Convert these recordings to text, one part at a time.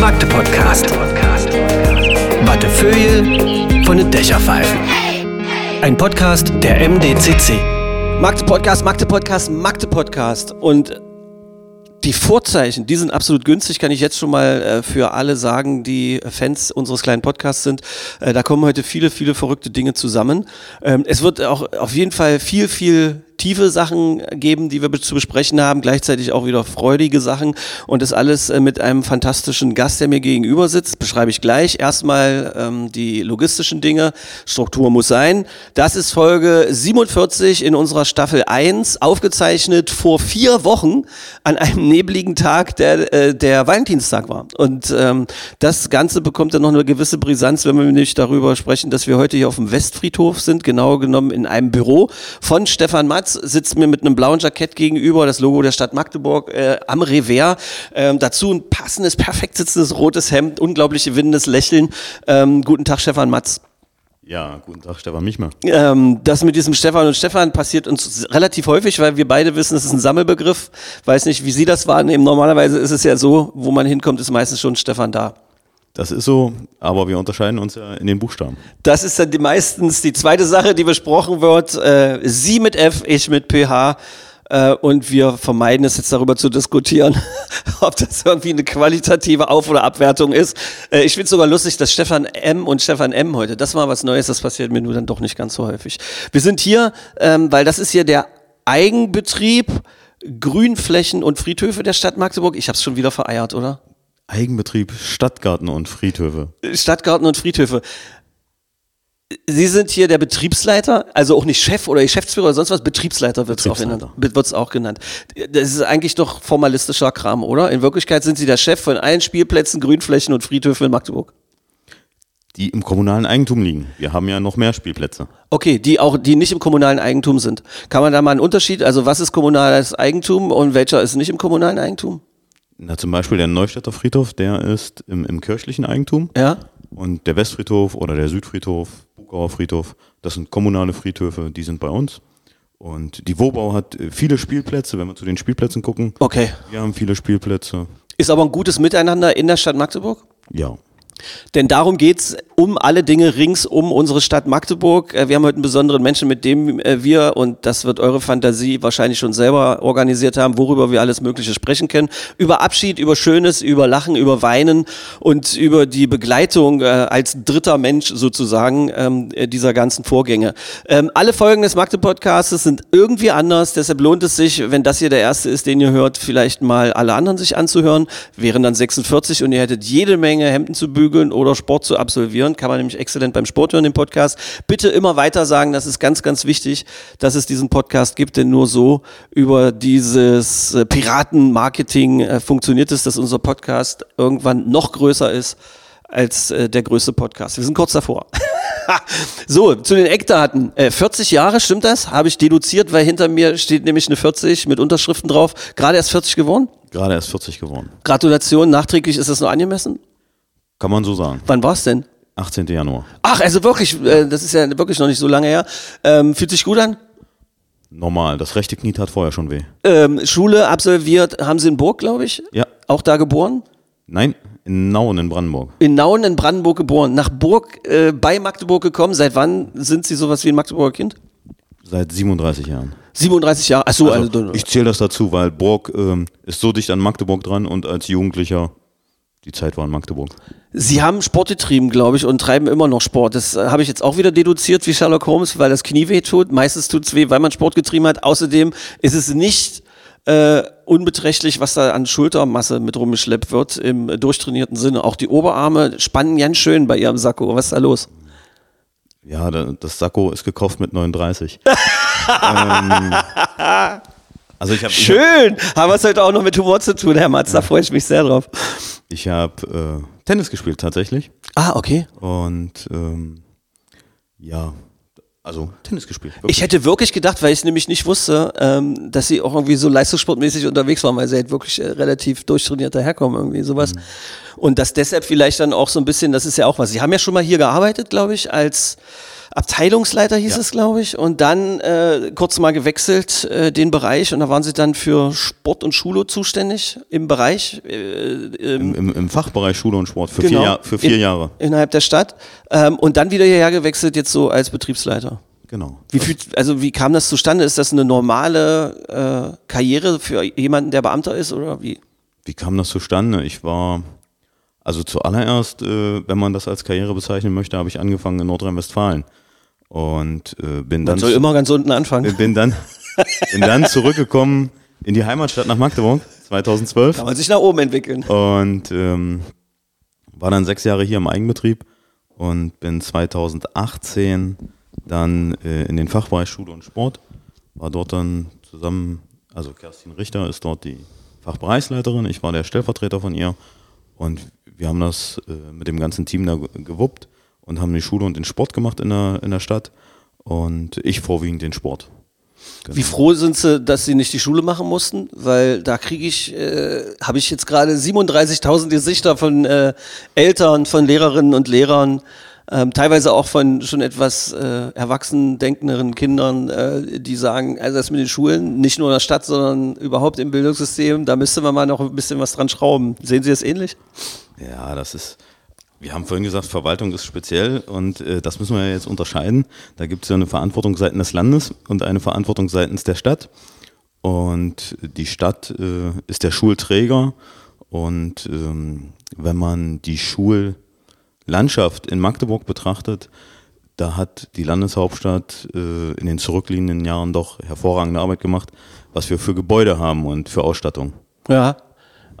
Magde Podcast. Wattefeuille von den Dächerpfeifen. Ein Podcast der MDCC. Magde Podcast, Magde Podcast, Magde Podcast. Und die Vorzeichen, die sind absolut günstig, kann ich jetzt schon mal äh, für alle sagen, die Fans unseres kleinen Podcasts sind. Äh, da kommen heute viele, viele verrückte Dinge zusammen. Ähm, es wird auch auf jeden Fall viel, viel tiefe Sachen geben, die wir zu besprechen haben, gleichzeitig auch wieder freudige Sachen und das alles äh, mit einem fantastischen Gast, der mir gegenüber sitzt, beschreibe ich gleich. Erstmal ähm, die logistischen Dinge, Struktur muss sein. Das ist Folge 47 in unserer Staffel 1, aufgezeichnet vor vier Wochen an einem nebligen Tag, der äh, der Valentinstag war. Und ähm, das Ganze bekommt dann noch eine gewisse Brisanz, wenn wir nämlich darüber sprechen, dass wir heute hier auf dem Westfriedhof sind, genau genommen in einem Büro von Stefan Matz, sitzt mir mit einem blauen Jackett gegenüber, das Logo der Stadt Magdeburg äh, am Revers. Ähm, dazu ein passendes, perfekt sitzendes rotes Hemd, unglaublich gewinnendes Lächeln. Ähm, guten Tag, Stefan Matz. Ja, guten Tag, Stefan Michmer. Ähm, das mit diesem Stefan und Stefan passiert uns relativ häufig, weil wir beide wissen, es ist ein Sammelbegriff. Weiß nicht, wie Sie das wahrnehmen. Normalerweise ist es ja so, wo man hinkommt, ist meistens schon Stefan da. Das ist so, aber wir unterscheiden uns ja in den Buchstaben. Das ist dann die meistens die zweite Sache, die besprochen wird. Äh, Sie mit F, ich mit PH. Äh, und wir vermeiden es jetzt darüber zu diskutieren, ob das irgendwie eine qualitative Auf- oder Abwertung ist. Äh, ich finde es sogar lustig, dass Stefan M und Stefan M heute, das war was Neues, das passiert mir nur dann doch nicht ganz so häufig. Wir sind hier, ähm, weil das ist hier der Eigenbetrieb Grünflächen und Friedhöfe der Stadt Magdeburg. Ich habe es schon wieder vereiert, oder? Eigenbetrieb, Stadtgarten und Friedhöfe. Stadtgarten und Friedhöfe. Sie sind hier der Betriebsleiter, also auch nicht Chef oder Geschäftsführer oder sonst was, Betriebsleiter wird es auch, auch genannt. Das ist eigentlich doch formalistischer Kram, oder? In Wirklichkeit sind Sie der Chef von allen Spielplätzen, Grünflächen und Friedhöfen in Magdeburg. Die im kommunalen Eigentum liegen. Wir haben ja noch mehr Spielplätze. Okay, die auch, die nicht im kommunalen Eigentum sind. Kann man da mal einen Unterschied, also was ist kommunales Eigentum und welcher ist nicht im kommunalen Eigentum? Na, zum Beispiel der Neustädter Friedhof, der ist im, im kirchlichen Eigentum. Ja? Und der Westfriedhof oder der Südfriedhof, Bugauer Friedhof, das sind kommunale Friedhöfe, die sind bei uns. Und die Wobau hat äh, viele Spielplätze, wenn wir zu den Spielplätzen gucken. Okay. Wir haben viele Spielplätze. Ist aber ein gutes Miteinander in der Stadt Magdeburg? Ja. Denn darum geht's um alle Dinge rings um unsere Stadt Magdeburg. Äh, Wir haben heute einen besonderen Menschen, mit dem äh, wir, und das wird eure Fantasie wahrscheinlich schon selber organisiert haben, worüber wir alles Mögliche sprechen können. Über Abschied, über Schönes, über Lachen, über Weinen und über die Begleitung äh, als dritter Mensch sozusagen ähm, äh, dieser ganzen Vorgänge. Ähm, alle Folgen des Magde-Podcasts sind irgendwie anders, deshalb lohnt es sich, wenn das hier der erste ist, den ihr hört, vielleicht mal alle anderen sich anzuhören. Wären dann 46 und ihr hättet jede Menge Hemden zu bügeln oder Sport zu absolvieren. Kann man nämlich exzellent beim Sport hören, den Podcast. Bitte immer weiter sagen, das ist ganz, ganz wichtig, dass es diesen Podcast gibt, denn nur so über dieses äh, Piratenmarketing äh, funktioniert es, dass unser Podcast irgendwann noch größer ist als äh, der größte Podcast. Wir sind kurz davor. so, zu den Eckdaten. Äh, 40 Jahre, stimmt das? Habe ich deduziert, weil hinter mir steht nämlich eine 40 mit Unterschriften drauf. Gerade erst 40 geworden? Gerade erst 40 geworden. Gratulation, nachträglich ist das noch angemessen? Kann man so sagen. Wann war es denn? 18. Januar. Ach, also wirklich, äh, das ist ja wirklich noch nicht so lange her. Ähm, fühlt sich gut an? Normal. Das rechte Knie tat vorher schon weh. Ähm, Schule absolviert, haben Sie in Burg, glaube ich? Ja. Auch da geboren? Nein, in Nauen in Brandenburg. In Nauen in Brandenburg geboren. Nach Burg, äh, bei Magdeburg gekommen. Seit wann sind Sie sowas wie ein Magdeburger Kind? Seit 37 Jahren. 37 Jahre. Achso, also, Also, ich zähle das dazu, weil Burg ähm, ist so dicht an Magdeburg dran und als Jugendlicher, die Zeit war in Magdeburg. Sie haben Sport getrieben, glaube ich, und treiben immer noch Sport. Das äh, habe ich jetzt auch wieder deduziert wie Sherlock Holmes, weil das Knie weh tut. Meistens tut es weh, weil man Sport getrieben hat. Außerdem ist es nicht äh, unbeträchtlich, was da an Schultermasse mit rumgeschleppt wird im äh, durchtrainierten Sinne. Auch die Oberarme spannen ganz schön bei Ihrem Sakko. Was ist da los? Ja, da, das Sakko ist gekauft mit 39. ähm, also ich habe ich hab, Schön! Haben wir es heute auch noch mit Humor zu tun, Herr Matz. Da freue ich mich sehr drauf. ich hab, äh, Tennis gespielt tatsächlich. Ah, okay. Und ähm, ja, also Tennis gespielt. wirklich. Ich hätte wirklich gedacht, weil ich es nämlich nicht wusste, ähm, dass sie auch irgendwie so leistungssportmäßig unterwegs waren, weil sie halt wirklich äh, relativ durchtrainiert daherkommen, irgendwie sowas. Und dass deshalb vielleicht dann auch so ein bisschen, das ist ja auch was. Sie haben ja schon mal hier gearbeitet, glaube ich, als Abteilungsleiter hieß Ja. es, glaube ich, und dann äh, kurz mal gewechselt äh, den Bereich und da waren Sie dann für Sport und Schule zuständig im Bereich äh, Im, im, Im Fachbereich Schule und Sport für Genau. vier, Jahr, für vier In- Jahre. innerhalb der Stadt ähm, und dann wieder hierher gewechselt jetzt so als Betriebsleiter. Genau. Wie viel, also wie kam das zustande? Ist das eine normale äh, Karriere für jemanden, der Beamter ist oder wie? Wie kam das zustande? Ich war, also zuallererst, äh, wenn man das als Karriere bezeichnen möchte, habe ich angefangen in Nordrhein-Westfalen. Und äh, bin Man dann, soll immer ganz unten anfangen. bin, dann, bin dann zurückgekommen in die Heimatstadt nach Magdeburg 2012 Kann man sich nach oben entwickeln. und ähm, war dann sechs Jahre hier im Eigenbetrieb und bin 2018 dann äh, in den Fachbereich Schule und Sport, war dort dann zusammen, also Kerstin Richter ist dort die Fachbereichsleiterin, ich war der Stellvertreter von ihr. Und wir haben das äh, mit dem ganzen Team da ge- gewuppt und haben die Schule und den Sport gemacht in der, in der Stadt und ich vorwiegend den Sport. Wie froh sind Sie, dass Sie nicht die Schule machen mussten? Weil da kriege ich, äh, habe ich jetzt gerade 37.000 Gesichter von äh, Eltern, von Lehrerinnen und Lehrern, ähm, teilweise auch von schon etwas äh, erwachsen denkenderen Kindern, äh, die sagen, also das mit den Schulen, nicht nur in der Stadt, sondern überhaupt im Bildungssystem, da müsste man mal noch ein bisschen was dran schrauben. Sehen Sie das ähnlich? Ja, das ist, wir haben vorhin gesagt, Verwaltung ist speziell und äh, das müssen wir jetzt unterscheiden. Da gibt es ja eine Verantwortung seitens des Landes und eine Verantwortung seitens der Stadt. Und die Stadt äh, ist der Schulträger und ähm, wenn man die Schullandschaft in Magdeburg betrachtet, da hat die Landeshauptstadt äh, in den zurückliegenden Jahren doch hervorragende Arbeit gemacht, was wir für Gebäude haben und für Ausstattung. Ja.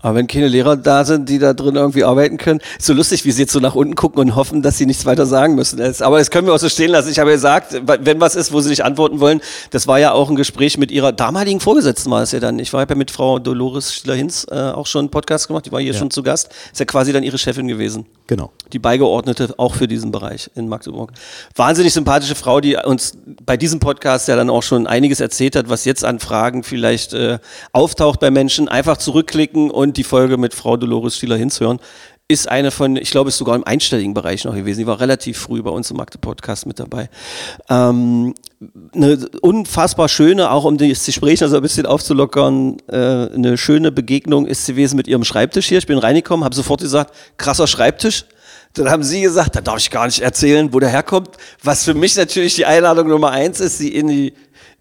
Aber wenn keine Lehrer da sind, die da drin irgendwie arbeiten können, ist so lustig, wie sie jetzt so nach unten gucken und hoffen, dass sie nichts weiter sagen müssen. Aber das können wir auch so stehen lassen. Ich habe ja gesagt, wenn was ist, wo sie nicht antworten wollen, das war ja auch ein Gespräch mit ihrer damaligen Vorgesetzten war es ja dann. Ich war ja mit Frau Dolores Schiller-Hinz äh, auch schon einen Podcast gemacht, die war hier schon zu Gast. Ist ja quasi dann ihre Chefin gewesen Genau. die Beigeordnete auch für diesen Bereich in Magdeburg. Wahnsinnig sympathische Frau, die uns bei diesem Podcast ja dann auch schon einiges erzählt hat, was jetzt an Fragen vielleicht äh, auftaucht bei Menschen. Einfach zurückklicken und die Folge mit Frau Dolores Stieler hinzuhören. Ist eine von, ich glaube, ist sogar im einstelligen Bereich noch gewesen. Die war relativ früh bei uns im Magde-Podcast mit dabei. Ähm, eine unfassbar schöne, auch um das Gespräch also ein bisschen aufzulockern, äh, eine schöne Begegnung ist gewesen mit ihrem Schreibtisch hier. Ich bin reingekommen, habe sofort gesagt, krasser Schreibtisch. Dann haben sie gesagt, da darf ich gar nicht erzählen, wo der herkommt. Was für mich natürlich die Einladung Nummer eins ist, sie in die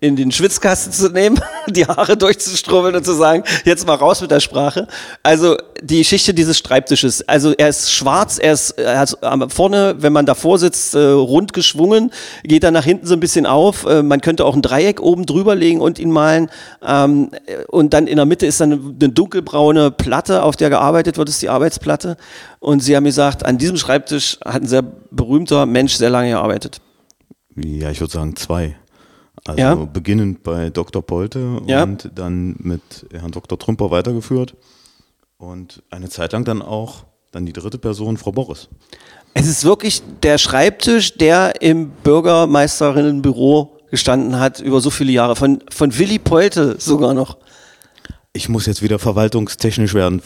in den Schwitzkasten zu nehmen, die Haare durchzustrubbeln und zu sagen, jetzt mal raus mit der Sprache. Also die Geschichte dieses Schreibtisches. Also er ist schwarz, er ist er hat vorne, wenn man davor sitzt, äh, rund geschwungen, geht dann nach hinten so ein bisschen auf. Äh, man könnte auch ein Dreieck oben drüber legen und ihn malen. Ähm, äh, und dann in der Mitte ist dann eine dunkelbraune Platte, auf der gearbeitet wird, ist die Arbeitsplatte. Und sie haben gesagt, an diesem Schreibtisch hat ein sehr berühmter Mensch sehr lange gearbeitet. Ja, ich würde sagen zwei. Also Ja. beginnend bei Dr. Polte Ja. und dann mit Herrn Dr. Trümper weitergeführt. Und eine Zeit lang dann auch dann die dritte Person, Frau Boris. Es ist wirklich der Schreibtisch, der im Bürgermeisterinnenbüro gestanden hat über so viele Jahre. Von, von Willy Polte sogar noch. Ich muss jetzt wieder verwaltungstechnisch werden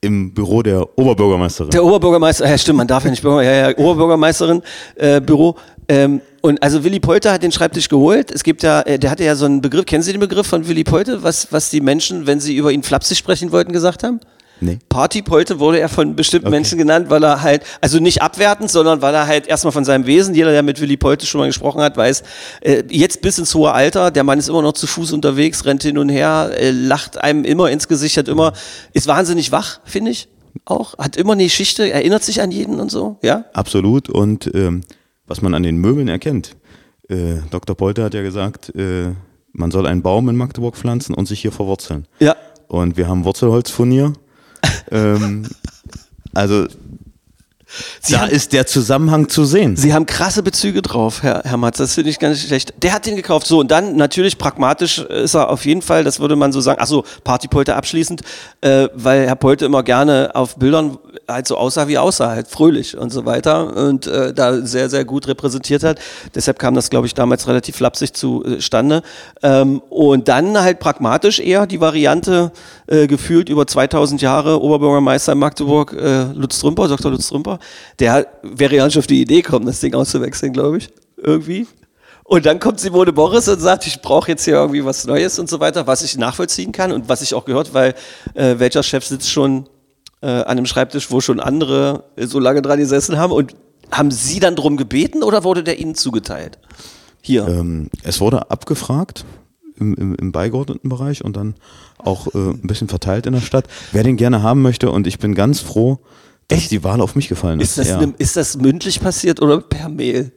im Büro der Oberbürgermeisterin. Der Oberbürgermeister, ja stimmt, man darf ja nicht Bürger, ja, ja, Oberbürgermeisterin, äh, Büro. Ähm, und also Willy Polte hat den Schreibtisch geholt. Es gibt ja, äh, der hatte ja so einen Begriff, kennen Sie den Begriff von Willy Polte, was, was die Menschen, wenn sie über ihn flapsig sprechen wollten, gesagt haben? nee. Partypolte wurde er von bestimmten Menschen genannt, weil er halt, also nicht abwertend, sondern weil er halt erstmal von seinem Wesen, jeder, der mit Willy Polte schon mal gesprochen hat, weiß, äh, jetzt bis ins hohe Alter, der Mann ist immer noch zu Fuß unterwegs, rennt hin und her, äh, lacht einem immer ins Gesicht, hat immer, ist wahnsinnig wach, finde ich. Auch, hat immer eine Geschichte, erinnert sich an jeden und so, ja? Absolut. Und ähm, was man an den Möbeln erkennt, äh, Dr. Polte hat ja gesagt, äh, man soll einen Baum in Magdeburg pflanzen und sich hier verwurzeln. Ja. Und wir haben Wurzelholzfurnier. ähm, also Sie da haben- ist der Zusammenhang zu sehen. Sie haben krasse Bezüge drauf, Herr, Herr Matz, das finde ich ganz schlecht. Der hat den gekauft. So, und dann natürlich pragmatisch ist er auf jeden Fall, das würde man so sagen, achso, Partypolte abschließend, äh, weil Herr Polte immer gerne auf Bildern halt so aussah, wie aussah, halt fröhlich und so weiter und äh, da sehr, sehr gut repräsentiert hat. Deshalb kam das, glaube ich, damals relativ flapsig zustande. Ähm, und dann halt pragmatisch eher die Variante äh, gefühlt über 2000 Jahre Oberbürgermeister in Magdeburg, äh, Lutz Trümper, Dr. Lutz Trümper, der wäre ja nicht auf die Idee gekommen, das Ding auszuwechseln, glaube ich. irgendwie. Und dann kommt Simone Boris und sagt, ich brauche jetzt hier irgendwie was Neues und so weiter, was ich nachvollziehen kann und was ich auch gehört, weil äh, welcher Chef sitzt schon äh, an einem Schreibtisch, wo schon andere so lange dran gesessen haben und haben Sie dann drum gebeten oder wurde der Ihnen zugeteilt? Hier. Ähm, es wurde abgefragt im, im, im beigeordneten Bereich und dann auch äh, ein bisschen verteilt in der Stadt, wer den gerne haben möchte. Und ich bin ganz froh, Echt? die Wahl auf mich gefallen ist. Ist das, ja, ne, ist das mündlich passiert oder per Mail?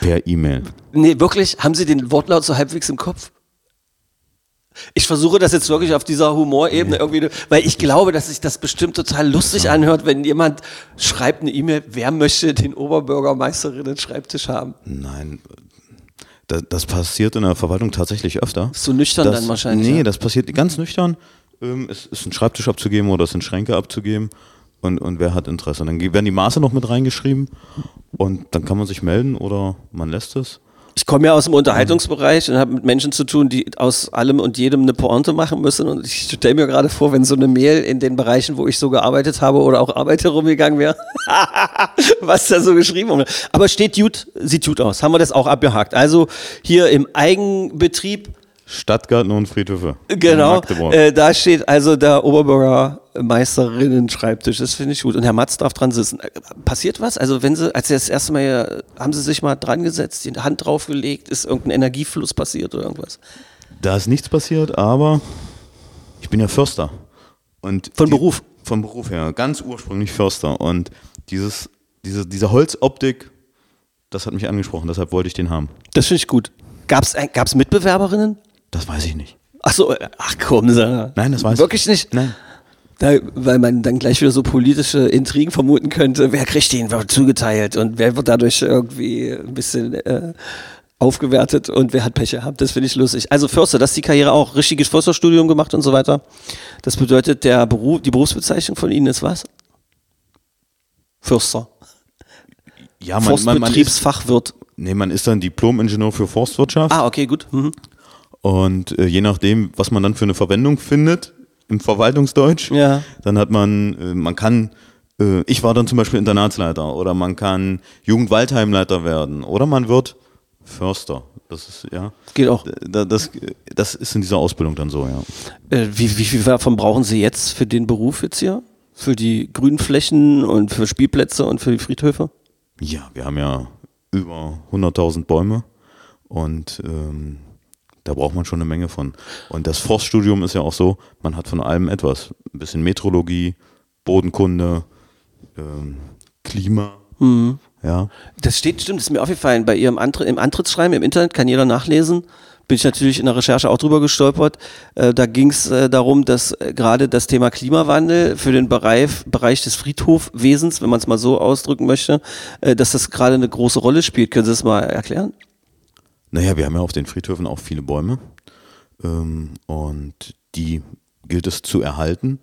per E-Mail. Nee, wirklich? Haben Sie den Wortlaut so halbwegs im Kopf? Ich versuche das jetzt wirklich auf dieser Humorebene irgendwie, weil ich glaube, dass sich das bestimmt total lustig anhört, wenn jemand schreibt eine E-Mail, wer möchte den Oberbürgermeisterinnen Schreibtisch haben? Nein, das, das passiert in der Verwaltung tatsächlich öfter. So nüchtern das, dann wahrscheinlich, Nee, ja. das passiert ganz nüchtern. Ähm, es ist ein Schreibtisch abzugeben oder es sind Schränke abzugeben. Und, und wer hat Interesse? Dann werden die Maße noch mit reingeschrieben und dann kann man sich melden oder man lässt es. Ich komme ja aus dem Unterhaltungsbereich und habe mit Menschen zu tun, die aus allem und jedem eine Pointe machen müssen. Und ich stelle mir gerade vor, wenn so eine Mail in den Bereichen, wo ich so gearbeitet habe oder auch arbeite, rumgegangen wäre, was da so geschrieben wurde. Aber steht gut, sieht gut aus. Haben wir das auch abgehakt. Also hier im Eigenbetrieb, Stadtgarten und Friedhöfe. genau, äh, da steht also der Oberbürgermeisterinnen-Schreibtisch. Das finde ich gut. Und Herr Matz darf dran sitzen. Äh, Passiert was? Also wenn Sie, als Sie das erste Mal hier, haben Sie sich mal dran gesetzt, die Hand draufgelegt, ist irgendein Energiefluss passiert oder irgendwas? Da ist nichts passiert, aber ich bin ja Förster. Und Von die- Beruf? Von Beruf her, ganz ursprünglich Förster. Und dieses, diese, diese Holzoptik, das hat mich angesprochen, deshalb wollte ich den haben. Das finde ich gut. Gab es Mitbewerberinnen? Das weiß ich nicht. Ach so, ach komm, Sarah. Nein, das weiß ich Wirklich nicht? Nein. Da, weil man dann gleich wieder so politische Intrigen vermuten könnte. Wer kriegt den wird zugeteilt und wer wird dadurch irgendwie ein bisschen äh, aufgewertet und wer hat Pech gehabt. Das finde ich lustig. Also Förster, das ist die Karriere auch. Richtiges Försterstudium gemacht und so weiter. Das bedeutet, der Beruf, die Berufsbezeichnung von Ihnen ist was? Förster. Ja, man, man, man, ist, Forstbetriebsfachwirt. nee, man ist dann Diplom-Ingenieur für Forstwirtschaft. Ah, okay, gut. Mhm. Und äh, je nachdem, was man dann für eine Verwendung findet im Verwaltungsdeutsch, Ja. dann hat man, äh, man kann, äh, ich war dann zum Beispiel Internatsleiter oder man kann Jugendwaldheimleiter werden oder man wird Förster. Das ist, ja. Geht auch. Da- Das, das ist in dieser Ausbildung dann so, ja. Äh, wie, wie viel davon brauchen Sie jetzt für den Beruf jetzt hier? Für die grünen Flächen und für Spielplätze und für die Friedhöfe? Ja, wir haben ja über 100.000 Bäume und ähm, da braucht man schon eine Menge von. Und das Forststudium ist ja auch so, man hat von allem etwas. Ein bisschen Metrologie, Bodenkunde, ähm, Klima. Ja. Das steht, stimmt, ist mir aufgefallen. Bei Ihrem Antritt, im Antrittsschreiben im Internet kann jeder nachlesen. Bin ich natürlich in der Recherche auch drüber gestolpert. Äh, da ging es äh, darum, dass äh, gerade das Thema Klimawandel für den Bereich, Bereich des Friedhofwesens, wenn man es mal so ausdrücken möchte, äh, dass das gerade eine große Rolle spielt. Können Sie das mal erklären? Naja, wir haben ja auf den Friedhöfen auch viele Bäume ähm, und die gilt es zu erhalten.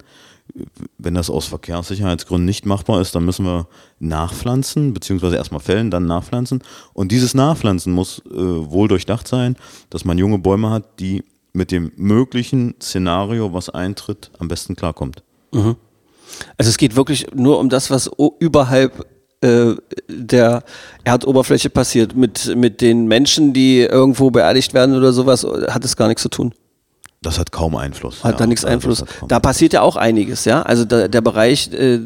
Wenn das aus Verkehrssicherheitsgründen nicht machbar ist, dann müssen wir nachpflanzen, beziehungsweise erstmal fällen, dann nachpflanzen. Und dieses Nachpflanzen muss äh, wohl durchdacht sein, dass man junge Bäume hat, die mit dem möglichen Szenario, was eintritt, am besten klarkommt. Also es geht wirklich nur um das, was o- überhalb äh, der Erdoberfläche passiert. Mit, mit den Menschen, die irgendwo beerdigt werden oder sowas, hat es gar nichts zu tun. Das hat kaum Einfluss. Hat ja. da nichts Einfluss. Da passiert ja auch einiges, ja. Also da, der Bereich äh,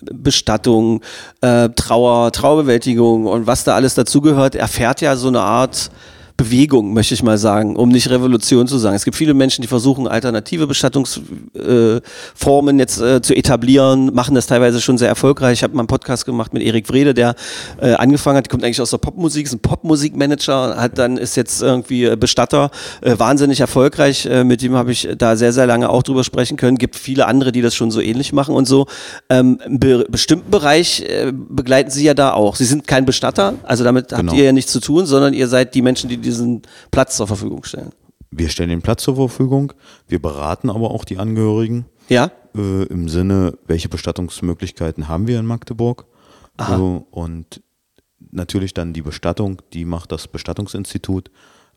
Bestattung, äh, Trauer, Trauerbewältigung und was da alles dazugehört, erfährt ja so eine Art Bewegung, möchte ich mal sagen, um nicht Revolution zu sagen. Es gibt viele Menschen, die versuchen, alternative Bestattungsformen äh, jetzt äh, zu etablieren, machen das teilweise schon sehr erfolgreich. Ich habe mal einen Podcast gemacht mit Erik Wrede, der äh, angefangen hat, kommt eigentlich aus der Popmusik, ist ein Popmusikmanager, hat dann ist jetzt irgendwie äh, Bestatter, äh, wahnsinnig erfolgreich. Äh, mit dem habe ich da sehr, sehr lange auch drüber sprechen können. Gibt viele andere, die das schon so ähnlich machen und so. Ähm, be bestimmten Bereich begleiten Sie ja da auch. Sie sind kein Bestatter, also damit Genau. habt ihr ja nichts zu tun, sondern ihr seid die Menschen, die diesen Platz zur Verfügung stellen. Wir stellen den Platz zur Verfügung, wir beraten aber auch die Angehörigen. Ja? äh, im Sinne, welche Bestattungsmöglichkeiten haben wir in Magdeburg? So, und natürlich dann die Bestattung, die macht das Bestattungsinstitut,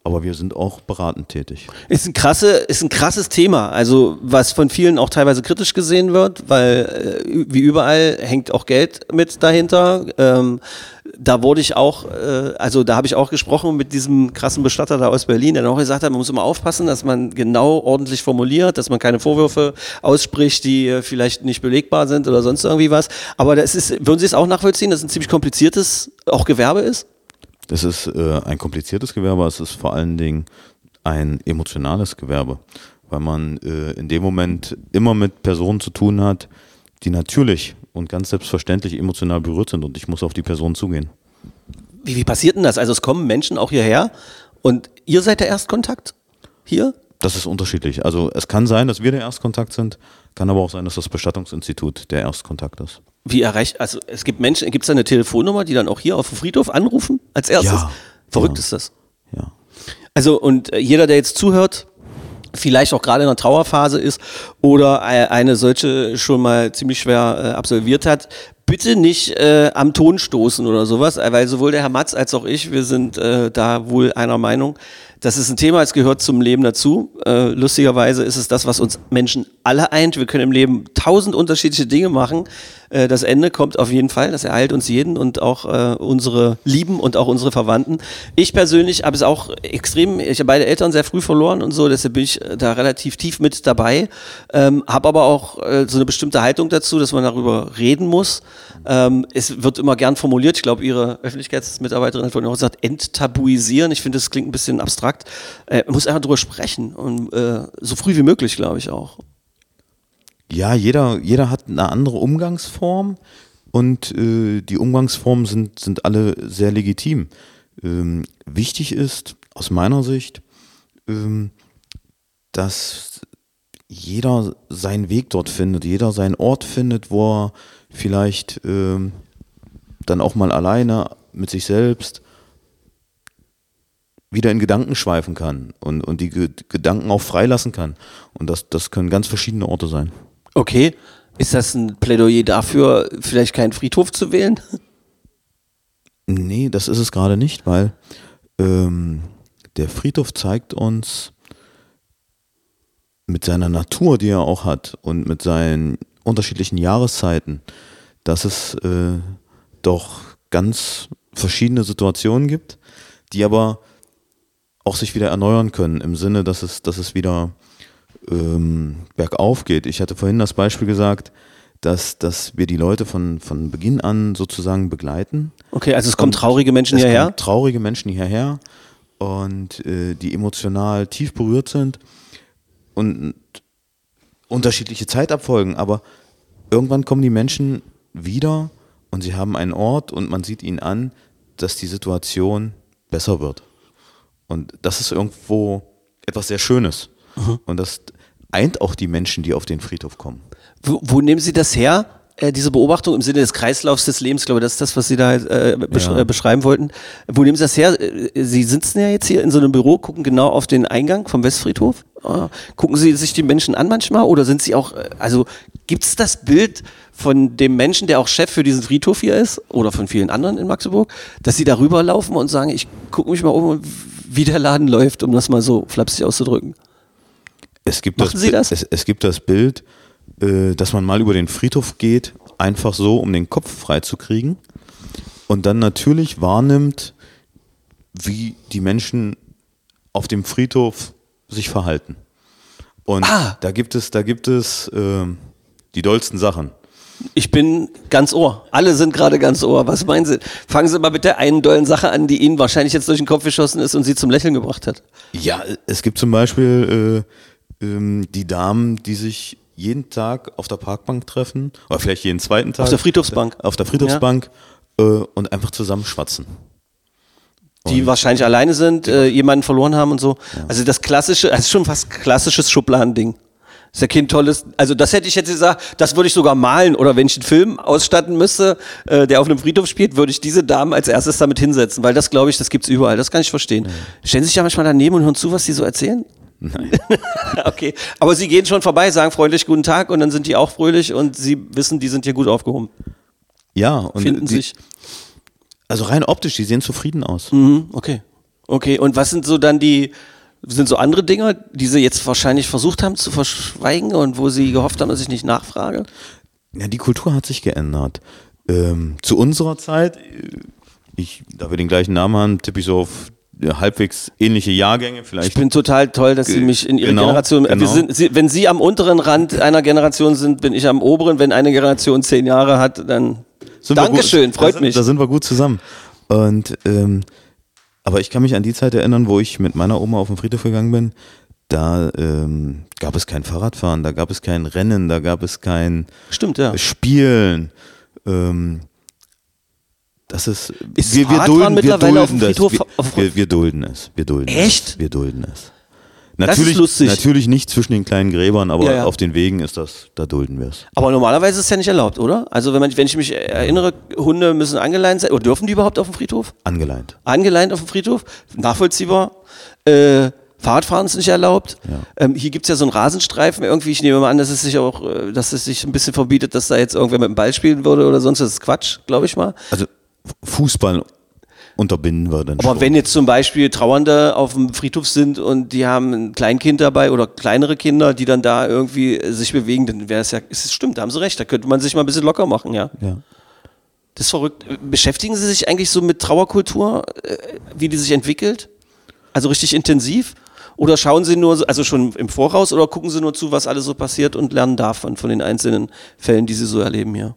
aber wir sind auch beratend tätig. Ist ein, krasse, ist ein krasses Thema, also was von vielen auch teilweise kritisch gesehen wird, weil äh, wie überall hängt auch Geld mit dahinter. Ähm, da wurde ich auch, äh, also da habe ich auch gesprochen mit diesem krassen Bestatter da aus Berlin, der dann auch gesagt hat, man muss immer aufpassen, dass man genau ordentlich formuliert, dass man keine Vorwürfe ausspricht, die äh, vielleicht nicht belegbar sind oder sonst irgendwie was. Aber das ist, würden Sie es auch nachvollziehen, dass es ein ziemlich kompliziertes auch Gewerbe ist? Das ist äh, ein kompliziertes Gewerbe, es ist vor allen Dingen ein emotionales Gewerbe, weil man äh, in dem Moment immer mit Personen zu tun hat, die natürlich und ganz selbstverständlich emotional berührt sind und ich muss auf die Person zugehen. Wie, wie passiert denn das? Also es kommen Menschen auch hierher und ihr seid der Erstkontakt hier? Das ist unterschiedlich. Also es kann sein, dass wir der Erstkontakt sind, kann aber auch sein, dass das Bestattungsinstitut der Erstkontakt ist. Wie erreicht, also es gibt Menschen, gibt es da eine Telefonnummer, die dann auch hier auf dem Friedhof anrufen als erstes? Ja. Verrückt Ja. ist das. Ja. Also und äh, jeder, der jetzt zuhört, vielleicht auch gerade in der Trauerphase ist oder eine solche schon mal ziemlich schwer äh, absolviert hat, bitte nicht äh, am Ton stoßen oder sowas, äh, weil sowohl der Herr Matz als auch ich, wir sind äh, da wohl einer Meinung. Das ist ein Thema, es gehört zum Leben dazu. Äh, lustigerweise ist es das, was uns Menschen alle eint. Wir können im Leben tausend unterschiedliche Dinge machen. Äh, das Ende kommt auf jeden Fall, das ereilt uns jeden und auch äh, unsere Lieben und auch unsere Verwandten. Ich persönlich habe es auch extrem, ich habe beide Eltern sehr früh verloren und so, deshalb bin ich äh, da relativ tief mit dabei. Ähm, habe aber auch äh, so eine bestimmte Haltung dazu, dass man darüber reden muss. Ähm, es wird immer gern formuliert, ich glaube, Ihre Öffentlichkeitsmitarbeiterin hat vorhin auch gesagt, enttabuisieren. Ich finde, das klingt ein bisschen abstrakt. Äh, man muss einfach drüber sprechen und äh, so früh wie möglich, glaube ich auch. Ja, jeder, jeder hat eine andere Umgangsform und äh, die Umgangsformen sind, sind alle sehr legitim. Ähm, wichtig ist aus meiner Sicht, ähm, dass jeder seinen Weg dort findet, jeder seinen Ort findet, wo er vielleicht ähm, dann auch mal alleine mit sich selbst wieder in Gedanken schweifen kann und, und die Ge Gedanken auch freilassen kann. Und das, das können ganz verschiedene Orte sein. Okay. Ist das ein Plädoyer dafür, vielleicht keinen Friedhof zu wählen? Nee, das ist es gerade nicht, weil ähm, der Friedhof zeigt uns mit seiner Natur, die er auch hat und mit seinen unterschiedlichen Jahreszeiten, dass es äh, doch ganz verschiedene Situationen gibt, die aber auch sich wieder erneuern können, im Sinne, dass es, dass es wieder ähm, bergauf geht. Ich hatte vorhin das Beispiel gesagt, dass, dass wir die Leute von, von Beginn an sozusagen begleiten. Okay, also es kommen traurige Menschen es hierher. kommen traurige Menschen hierher und äh, die emotional tief berührt sind und unterschiedliche Zeitabfolgen, aber irgendwann kommen die Menschen wieder und sie haben einen Ort und man sieht ihnen an, dass die Situation besser wird. Und das ist irgendwo etwas sehr Schönes. Und das eint auch die Menschen, die auf den Friedhof kommen. Wo, wo nehmen Sie das her? Äh, diese Beobachtung im Sinne des Kreislaufs des Lebens, ich glaube, das ist das, was Sie da äh, besch Ja. äh, beschreiben wollten. Wo nehmen Sie das her? Äh, Sie sitzen ja jetzt hier in so einem Büro, gucken genau auf den Eingang vom Westfriedhof. Ah, gucken Sie sich die Menschen an manchmal oder sind Sie auch, also gibt es das Bild von dem Menschen, der auch Chef für diesen Friedhof hier ist oder von vielen anderen in Magdeburg, dass Sie darüber laufen und sagen, ich gucke mich mal um, wie der Laden läuft, um das mal so flapsig auszudrücken? Es gibt Machen das, Sie das? Es, es gibt das Bild, äh, dass man mal über den Friedhof geht, einfach so, um den Kopf frei zu kriegen und dann natürlich wahrnimmt, wie die Menschen auf dem Friedhof sich verhalten. Und Ah. da gibt es, da gibt es ähm, die dollsten Sachen. Ich bin ganz Ohr. Alle sind gerade ganz Ohr. Was meinen Sie? Fangen Sie mal mit der einen dollen Sache an, die Ihnen wahrscheinlich jetzt durch den Kopf geschossen ist und Sie zum Lächeln gebracht hat. Ja, es gibt zum Beispiel äh, ähm, die Damen, die sich jeden Tag auf der Parkbank treffen, oder vielleicht jeden zweiten Tag. Auf der Friedhofsbank. Auf der Friedhofsbank äh, und einfach zusammen schwatzen. Die wahrscheinlich alleine sind, äh, jemanden verloren haben und so. Also das klassische, also schon fast klassisches Schubladending. Ist ja kein tolles, also das hätte ich jetzt gesagt, das würde ich sogar malen oder wenn ich einen Film ausstatten müsste, äh, der auf einem Friedhof spielt, würde ich diese Damen als erstes damit hinsetzen, weil das glaube ich, das gibt's überall, das kann ich verstehen. Stellen Sie sich ja manchmal daneben und hören zu, was die so erzählen? Nein. okay, aber Sie gehen schon vorbei, sagen freundlich guten Tag und dann sind die auch fröhlich und Sie wissen, die sind hier gut aufgehoben, Ja, und finden die, sich. also rein optisch, die sehen zufrieden aus. Mhm, okay. Okay, und was sind so dann die, sind so andere Dinge, die Sie jetzt wahrscheinlich versucht haben zu verschweigen und wo Sie gehofft haben, dass ich nicht nachfrage? Ja, die Kultur hat sich geändert. Ähm, zu unserer Zeit, äh, Ich, da wir den gleichen Namen haben, tippe ich so auf halbwegs ähnliche Jahrgänge. Vielleicht Ich bin total toll, dass Sie mich in Ihre genau, Generation. Genau. sind, Sie, wenn Sie am unteren Rand einer Generation sind, bin ich am oberen. Wenn eine Generation zehn Jahre hat, dann. Sind Dankeschön, gut, freut da sind, mich. Da sind wir gut zusammen. Und ähm, aber ich kann mich an die Zeit erinnern, wo ich mit meiner Oma auf den Friedhof gegangen bin. Da ähm, gab es kein Fahrradfahren, da gab es kein Rennen, da gab es kein Stimmt, ja. Spielen. Ähm, das ist, Ist wir, wir dulden, wir mittlerweile auf dem dulden das. Wir, wir, wir dulden es. Wir dulden Echt? Es. Wir dulden es. Ist Natürlich, lustig. natürlich nicht zwischen den kleinen Gräbern, aber Ja, ja. auf den Wegen ist das, da dulden wir es. Aber normalerweise ist es ja nicht erlaubt, oder? Also wenn, man, wenn ich mich erinnere, Hunde müssen angeleint sein. Oder dürfen die überhaupt auf dem Friedhof? Angeleint. Angeleint auf dem Friedhof? Nachvollziehbar. Äh, Fahrradfahren ist nicht erlaubt. Ja. Ähm, hier gibt es ja so einen Rasenstreifen irgendwie. Ich nehme mal an, dass es sich auch, äh, dass es sich ein bisschen verbietet, dass da jetzt irgendwer mit dem Ball spielen würde oder sonst. Das ist Quatsch, glaube ich mal. Also Fußball unterbinden wir dann Aber schon. wenn jetzt zum Beispiel Trauernde auf dem Friedhof sind und die haben ein Kleinkind dabei oder kleinere Kinder, die dann da irgendwie sich bewegen, dann wäre es ja, es stimmt, da haben sie recht, da könnte man sich mal ein bisschen locker machen, ja. ja. Das ist verrückt. Beschäftigen Sie sich eigentlich so mit Trauerkultur, äh, wie die sich entwickelt? Also richtig intensiv? Oder schauen Sie nur, so- also schon im Voraus, oder gucken Sie nur zu, was alles so passiert und lernen davon, von den einzelnen Fällen, die Sie so erleben hier?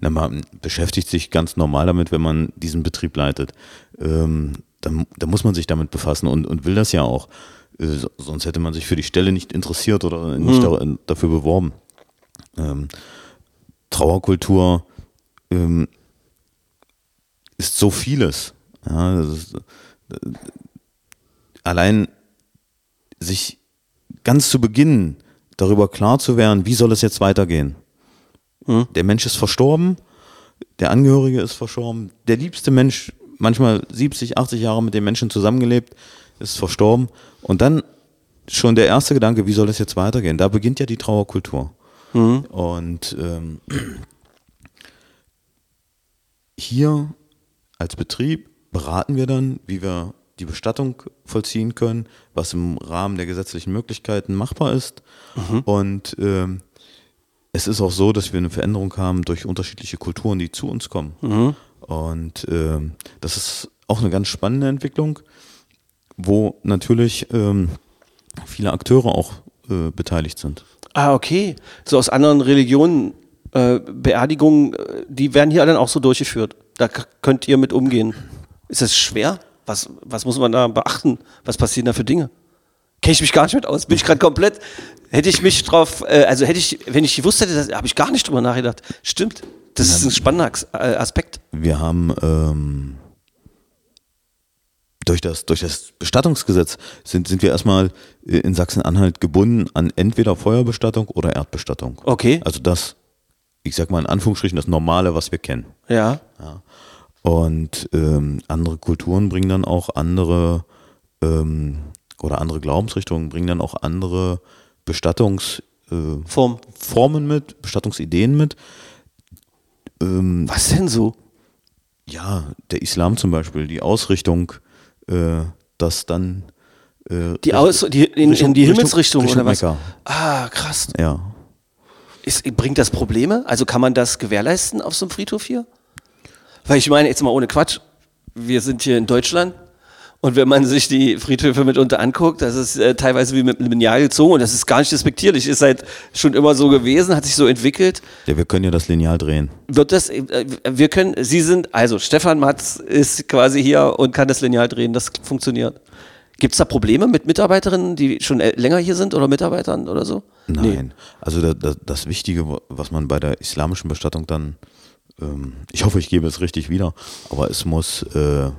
Na, man beschäftigt sich ganz normal damit, wenn man diesen Betrieb leitet. Ähm, dann, da muss man sich damit befassen und, und will das ja auch. Äh, so- sonst hätte man sich für die Stelle nicht interessiert oder nicht da, dafür beworben. Ähm, Trauerkultur ähm, ist so vieles. Ja, ist, äh, allein sich ganz zu Beginn darüber klar zu werden, wie soll es jetzt weitergehen. Der Mensch ist verstorben, der Angehörige ist verstorben, der liebste Mensch, manchmal 70, 80 Jahre mit dem Menschen zusammengelebt, ist verstorben. Und dann schon der erste Gedanke, wie soll es jetzt weitergehen? Da beginnt ja die Trauerkultur. Und ähm, hier als Betrieb beraten wir dann, wie wir die Bestattung vollziehen können, was im Rahmen der gesetzlichen Möglichkeiten machbar ist. Und ähm, es ist auch so, dass wir eine Veränderung haben durch unterschiedliche Kulturen, die zu uns kommen. Und ähm, das ist auch eine ganz spannende Entwicklung, wo natürlich ähm, viele Akteure auch äh, beteiligt sind. Ah, okay. So aus anderen Religionen, äh, Beerdigungen, äh, die werden hier dann auch so durchgeführt. Da könnt ihr mit umgehen. Ist das schwer? Was, was muss man da beachten? Was passieren da für Dinge? Kenne ich mich gar nicht mit aus. Bin ich gerade komplett. Hätte ich mich drauf, äh, also hätte ich, wenn ich gewusst hätte, habe ich gar nicht drüber nachgedacht. Stimmt. Das ist ein spannender äh, Aspekt. Wir haben ähm, durch, das, durch das Bestattungsgesetz sind, sind wir erstmal in Sachsen-Anhalt gebunden an entweder Feuerbestattung oder Erdbestattung. Okay. Also das, ich sag mal in Anführungsstrichen, das Normale, was wir kennen. Ja. Und ähm, andere Kulturen bringen dann auch andere ähm, oder andere Glaubensrichtungen bringen dann auch andere Bestattungsformen äh, Form. Formen mit, Bestattungsideen mit. Ähm, Was denn so? ja, der Islam zum Beispiel, die Ausrichtung, äh, dass dann äh, Die, Aus, die, in, in die Himmelsrichtung Richtung oder was? Mekka. Ah, krass. Ja. Ist, bringt das Probleme? Also kann man das gewährleisten auf so einem Friedhof hier? Weil ich meine, jetzt mal ohne Quatsch, wir sind hier in Deutschland und wenn man sich die Friedhöfe mitunter anguckt, das ist äh, teilweise wie mit einem Lineal gezogen und das ist gar nicht despektierlich, ist halt schon immer so gewesen, hat sich so entwickelt. ja, wir können ja das Lineal drehen. Wird das, äh, wir können, Sie sind, also Stefan Matz ist quasi hier und kann das Lineal drehen, das funktioniert. Gibt es da Probleme mit Mitarbeiterinnen, die schon äh, länger hier sind oder Mitarbeitern oder so? Nein. Also da, da, das Wichtige, was man bei der islamischen Bestattung dann, ähm, ich hoffe, ich gebe es richtig wieder, aber es muss äh,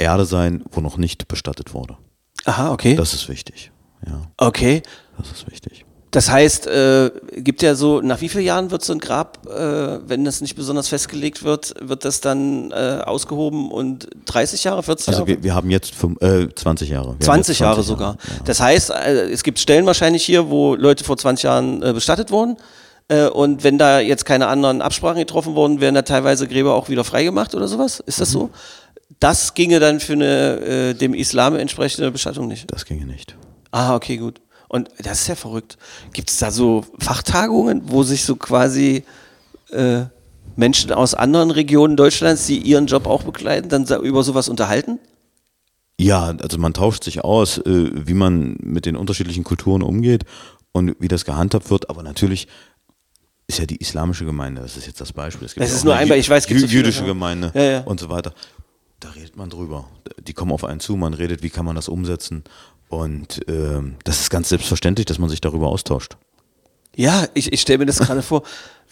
Erde sein, wo noch nicht bestattet wurde. Aha, okay. Das ist wichtig. Ja, okay. das ist wichtig. Das heißt, äh, gibt ja so, nach wie vielen Jahren wird so ein Grab, äh, wenn das nicht besonders festgelegt wird, wird das dann äh, ausgehoben und 30 Jahre, 40 Also Jahre? wir, wir haben jetzt fünf, äh, 20 Jahre. Wir haben 20 jetzt Jahre sogar. Ja. Das heißt, äh, es gibt Stellen wahrscheinlich hier, wo Leute vor 20 Jahren äh, bestattet wurden. Äh, und wenn da jetzt keine anderen Absprachen getroffen wurden, werden da teilweise Gräber auch wieder freigemacht oder sowas? Ist das Mhm. so? Das ginge dann für eine äh, dem Islam entsprechende Bestattung nicht. Das ginge nicht. Ah, okay, gut. Und das ist ja verrückt. Gibt es da so Fachtagungen, wo sich so quasi äh, Menschen aus anderen Regionen Deutschlands, die ihren Job auch begleiten, dann über sowas unterhalten? Ja, also man tauscht sich aus, äh, wie man mit den unterschiedlichen Kulturen umgeht und wie das gehandhabt wird. Aber natürlich ist ja die islamische Gemeinde, das ist jetzt das Beispiel. Es gibt Das ist nur ein Be- ich weiß, es gibt jüdische. Gemeinde Ja, ja. und so weiter. Da redet man drüber. Die kommen auf einen zu, man redet, wie kann man das umsetzen. Und ähm, das ist ganz selbstverständlich, dass man sich darüber austauscht. Ja, ich, ich stelle mir das gerade vor,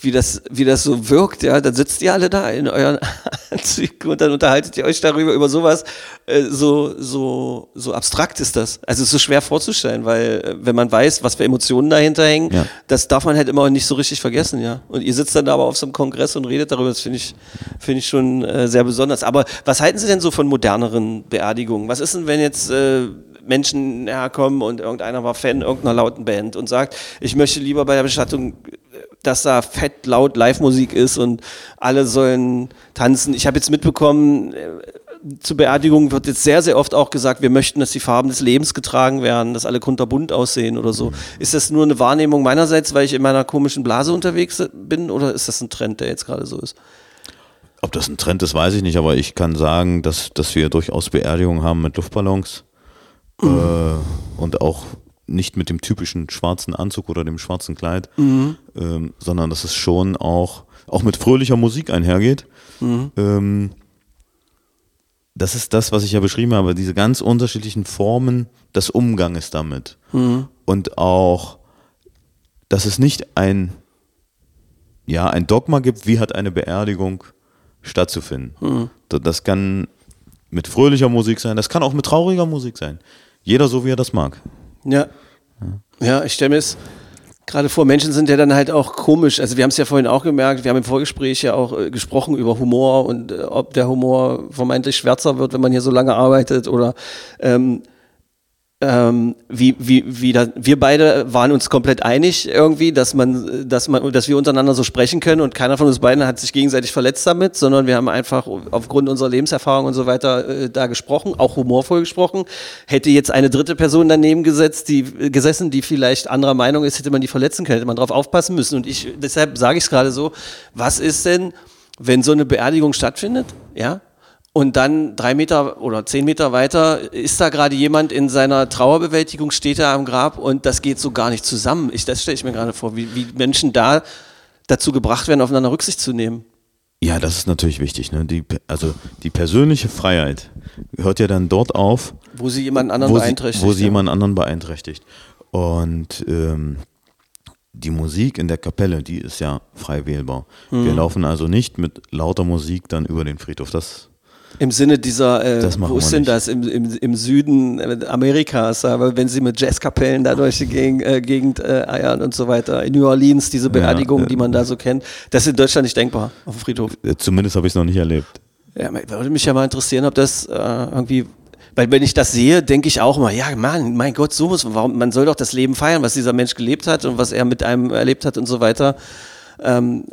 wie das, wie das so wirkt, ja. Dann sitzt ihr alle da in euren Anzügen und dann unterhaltet ihr euch darüber, über sowas. Äh, so, so, so abstrakt ist das. Also es ist so schwer vorzustellen, weil äh, wenn man weiß, was für Emotionen dahinter hängen, Ja. das darf man halt immer nicht so richtig vergessen, ja. Und ihr sitzt dann da aber auf so einem Kongress und redet darüber, das finde ich, finde ich schon äh, sehr besonders. Aber was halten Sie denn so von moderneren Beerdigungen? Was ist denn, wenn jetzt äh, Menschen herkommen und irgendeiner war Fan irgendeiner lauten Band und sagt, ich möchte lieber bei der Bestattung, dass da fett laut Live-Musik ist und alle sollen tanzen. Ich habe jetzt mitbekommen, äh, zur Beerdigung wird jetzt sehr, sehr oft auch gesagt, wir möchten, dass die Farben des Lebens getragen werden, dass alle kunterbunt aussehen oder so. Ist das nur eine Wahrnehmung meinerseits, weil ich in meiner komischen Blase unterwegs bin oder ist das ein Trend, der jetzt gerade so ist? Ob das ein Trend ist, weiß ich nicht, aber ich kann sagen, dass, dass wir durchaus Beerdigungen haben mit Luftballons äh, und auch nicht mit dem typischen schwarzen Anzug oder dem schwarzen Kleid, ähm, sondern dass es schon auch, auch mit fröhlicher Musik einhergeht. Ähm, das ist das, was ich ja beschrieben habe, diese ganz unterschiedlichen Formen des Umganges damit. Und auch, dass es nicht ein, ja, ein Dogma gibt, wie hat eine Beerdigung stattzufinden. Da- Das kann mit fröhlicher Musik sein, das kann auch mit trauriger Musik sein. Jeder so, wie er das mag. Ja. Ja, ich stelle mir es gerade vor, Menschen sind ja dann halt auch komisch. Also wir haben es ja vorhin auch gemerkt, wir haben im Vorgespräch ja auch äh, gesprochen über Humor und äh, ob der Humor vermeintlich schwärzer wird, wenn man hier so lange arbeitet oder ähm, ähm, wie, wie, wie da, wir beide waren uns komplett einig irgendwie, dass man, dass man, dass wir untereinander so sprechen können und keiner von uns beiden hat sich gegenseitig verletzt damit, sondern wir haben einfach aufgrund unserer Lebenserfahrung und so weiter äh, da gesprochen, auch humorvoll gesprochen. Hätte jetzt eine dritte Person daneben gesetzt, die gesessen, die vielleicht anderer Meinung ist, hätte man die verletzen können, hätte man drauf aufpassen müssen. Und ich, deshalb sage ich es gerade so, was ist denn, wenn so eine Beerdigung stattfindet, ja? Und dann drei Meter oder zehn Meter weiter ist da gerade jemand in seiner Trauerbewältigung, steht er am Grab und das geht so gar nicht zusammen. Ich, das stelle ich mir gerade vor, wie, wie Menschen da dazu gebracht werden, aufeinander Rücksicht zu nehmen. Ja, das ist natürlich wichtig. Ne? Die, also die persönliche Freiheit hört ja dann dort auf, Wo sie jemanden anderen wo beeinträchtigt. sie, wo sie ja. jemand anderen beeinträchtigt. Und ähm, die Musik in der Kapelle, die ist ja frei wählbar. Mhm. Wir laufen also nicht mit lauter Musik dann über den Friedhof. Das Im Sinne dieser, äh, wo ist denn nicht. das? Im, im, im Süden äh, Amerikas, aber wenn sie mit Jazzkapellen da durch die Gegend, äh, Gegend äh, eiern und so weiter. In New Orleans, diese Beerdigungen, äh, die man da so kennt, das ist in Deutschland nicht denkbar auf dem Friedhof. äh, zumindest habe ich es noch nicht erlebt. Ja, würde mich ja mal interessieren, ob das irgendwie, weil wenn ich das sehe, denke ich auch immer, ja, Mann, mein Gott, so muss man, warum, man soll doch das Leben feiern, was dieser Mensch gelebt hat und was er mit einem erlebt hat und so weiter. Ähm,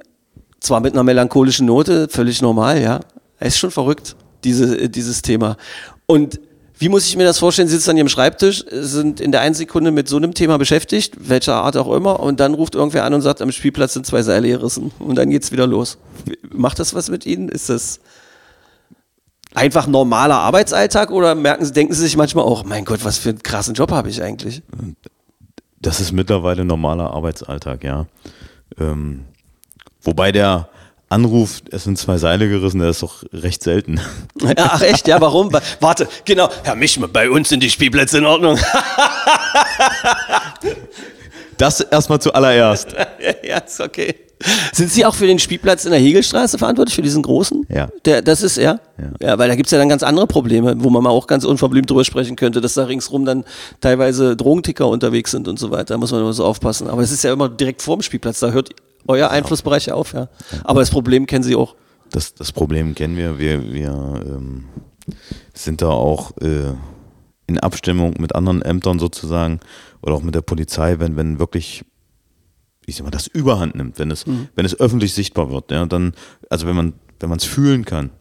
zwar mit einer melancholischen Note, völlig normal, ja. Es ist schon verrückt, diese, äh, dieses Thema. Und wie muss ich mir das vorstellen? Sie sitzen an Ihrem Schreibtisch, sind in der einen Sekunde mit so einem Thema beschäftigt, welcher Art auch immer, und dann ruft irgendwer an und sagt, am Spielplatz sind zwei Seile gerissen. Und dann geht's wieder los. Macht das was mit Ihnen? Ist das einfach normaler Arbeitsalltag oder merken Sie, denken Sie sich manchmal auch, mein Gott, was für einen krassen Job habe ich eigentlich? Das ist mittlerweile normaler Arbeitsalltag, ja. Ähm, wobei der Anruf, es sind zwei Seile gerissen, der ist doch recht selten. Ja, ach echt, ja, warum? Wa- Warte, genau, Herr Mischmann, bei uns sind die Spielplätze in Ordnung. Das erstmal zuallererst. ja, ist okay. Sind Sie auch für den Spielplatz in der Hegelstraße verantwortlich, für diesen großen? Ja. Der, das ist er? Ja. Ja, weil da gibt es ja dann ganz andere Probleme, wo man mal auch ganz unverblümt drüber sprechen könnte, dass da ringsrum dann teilweise Drogenticker unterwegs sind und so weiter. Da muss man immer so aufpassen. Aber es ist ja immer direkt vorm Spielplatz, da hört euer Einflussbereich ja auf, ja. Aber das Problem kennen Sie auch. Das, das Problem kennen wir. Wir, wir ähm, sind da auch äh, in Abstimmung mit anderen Ämtern sozusagen oder auch mit der Polizei, wenn, wenn wirklich, ich sag mal, das Überhand nimmt, wenn es, wenn es öffentlich sichtbar wird, ja, dann, also wenn man, wenn man es fühlen kann,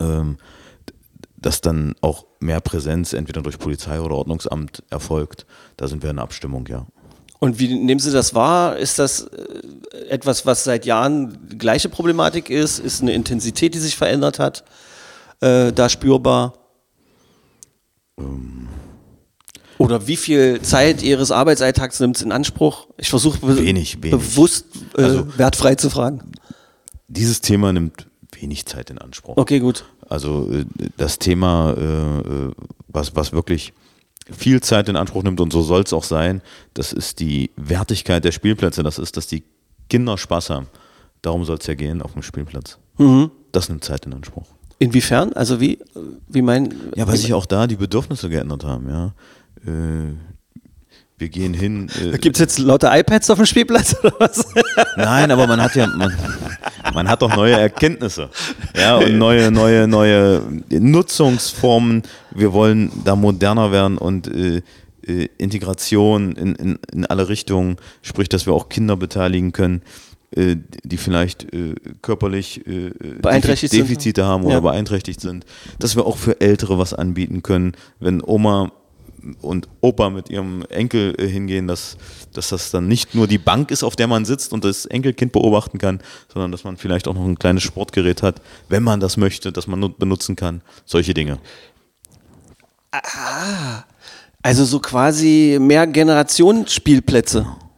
ähm, dass dann auch mehr Präsenz entweder durch Polizei oder Ordnungsamt erfolgt, da sind wir in Abstimmung, ja. Und wie nehmen Sie das wahr? Ist das äh, etwas, was seit Jahren die gleiche Problematik ist? Ist eine Intensität, die sich verändert hat, äh, da spürbar? Oder wie viel Zeit Ihres Arbeitsalltags nimmt es in Anspruch? Ich versuche be bewusst äh, Also- wertfrei zu fragen. Dieses Thema nimmt wenig Zeit in Anspruch. Okay, gut. Also äh, das Thema, äh, äh, was, was wirklich viel Zeit in Anspruch nimmt und so soll es auch sein, das ist die Wertigkeit der Spielplätze. Das ist, dass die Kinder Spaß haben. Darum soll es ja gehen auf dem Spielplatz. Das nimmt Zeit in Anspruch. Inwiefern? Also wie, wie mein. Ja, weil sich auch da die Bedürfnisse geändert haben, ja. Äh, wir gehen hin. Äh, Gibt es jetzt lauter iPads auf dem Spielplatz oder was? Nein, aber man hat ja, man, man hat doch neue Erkenntnisse. Ja, und neue, neue, neue Nutzungsformen. Wir wollen da moderner werden und äh, äh, Integration in, in, in alle Richtungen, sprich, dass wir auch Kinder beteiligen können, äh, die vielleicht äh, körperlich äh, Beeinträchtigt Defi- sind. Defizite haben oder Ja. beeinträchtigt sind. Dass wir auch für Ältere was anbieten können, wenn Oma und Opa mit ihrem Enkel äh, hingehen, dass, dass das dann nicht nur die Bank ist, auf der man sitzt und das Enkelkind beobachten kann, sondern dass man vielleicht auch noch ein kleines Sportgerät hat, wenn man das möchte, dass man nu- benutzen kann. Solche Dinge. Also so quasi mehr Generationsspielplätze. Wie- äh,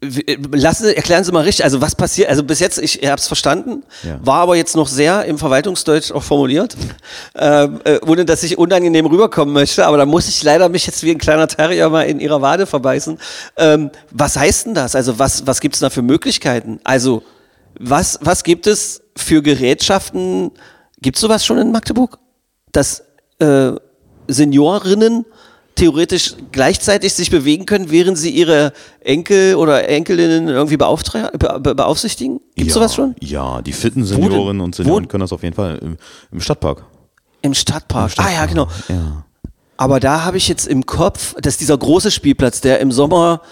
Lassen Sie, erklären Sie mal richtig, also was passiert, also bis jetzt, ich habe es verstanden, Ja. war aber jetzt noch sehr im Verwaltungsdeutsch auch formuliert, ähm, äh, ohne dass ich unangenehm rüberkommen möchte, aber da muss ich leider mich jetzt wie ein kleiner Terrier mal in Ihrer Wade verbeißen. Ähm, was heißt denn das? Also was, was gibt es da für Möglichkeiten? Also was, was gibt es für Gerätschaften, gibt es sowas schon in Magdeburg? Dass äh, Seniorinnen theoretisch gleichzeitig sich bewegen können, während sie ihre Enkel oder Enkelinnen irgendwie be be beaufsichtigen? Gibt es ja, sowas schon? Ja, die fitten? Seniorinnen und Senioren Wo? können das auf jeden Fall im, im Stadtpark. Im Stadtpark. Ah ja, genau. Ja. Aber da habe ich jetzt im Kopf, dass dieser große Spielplatz, der im Sommer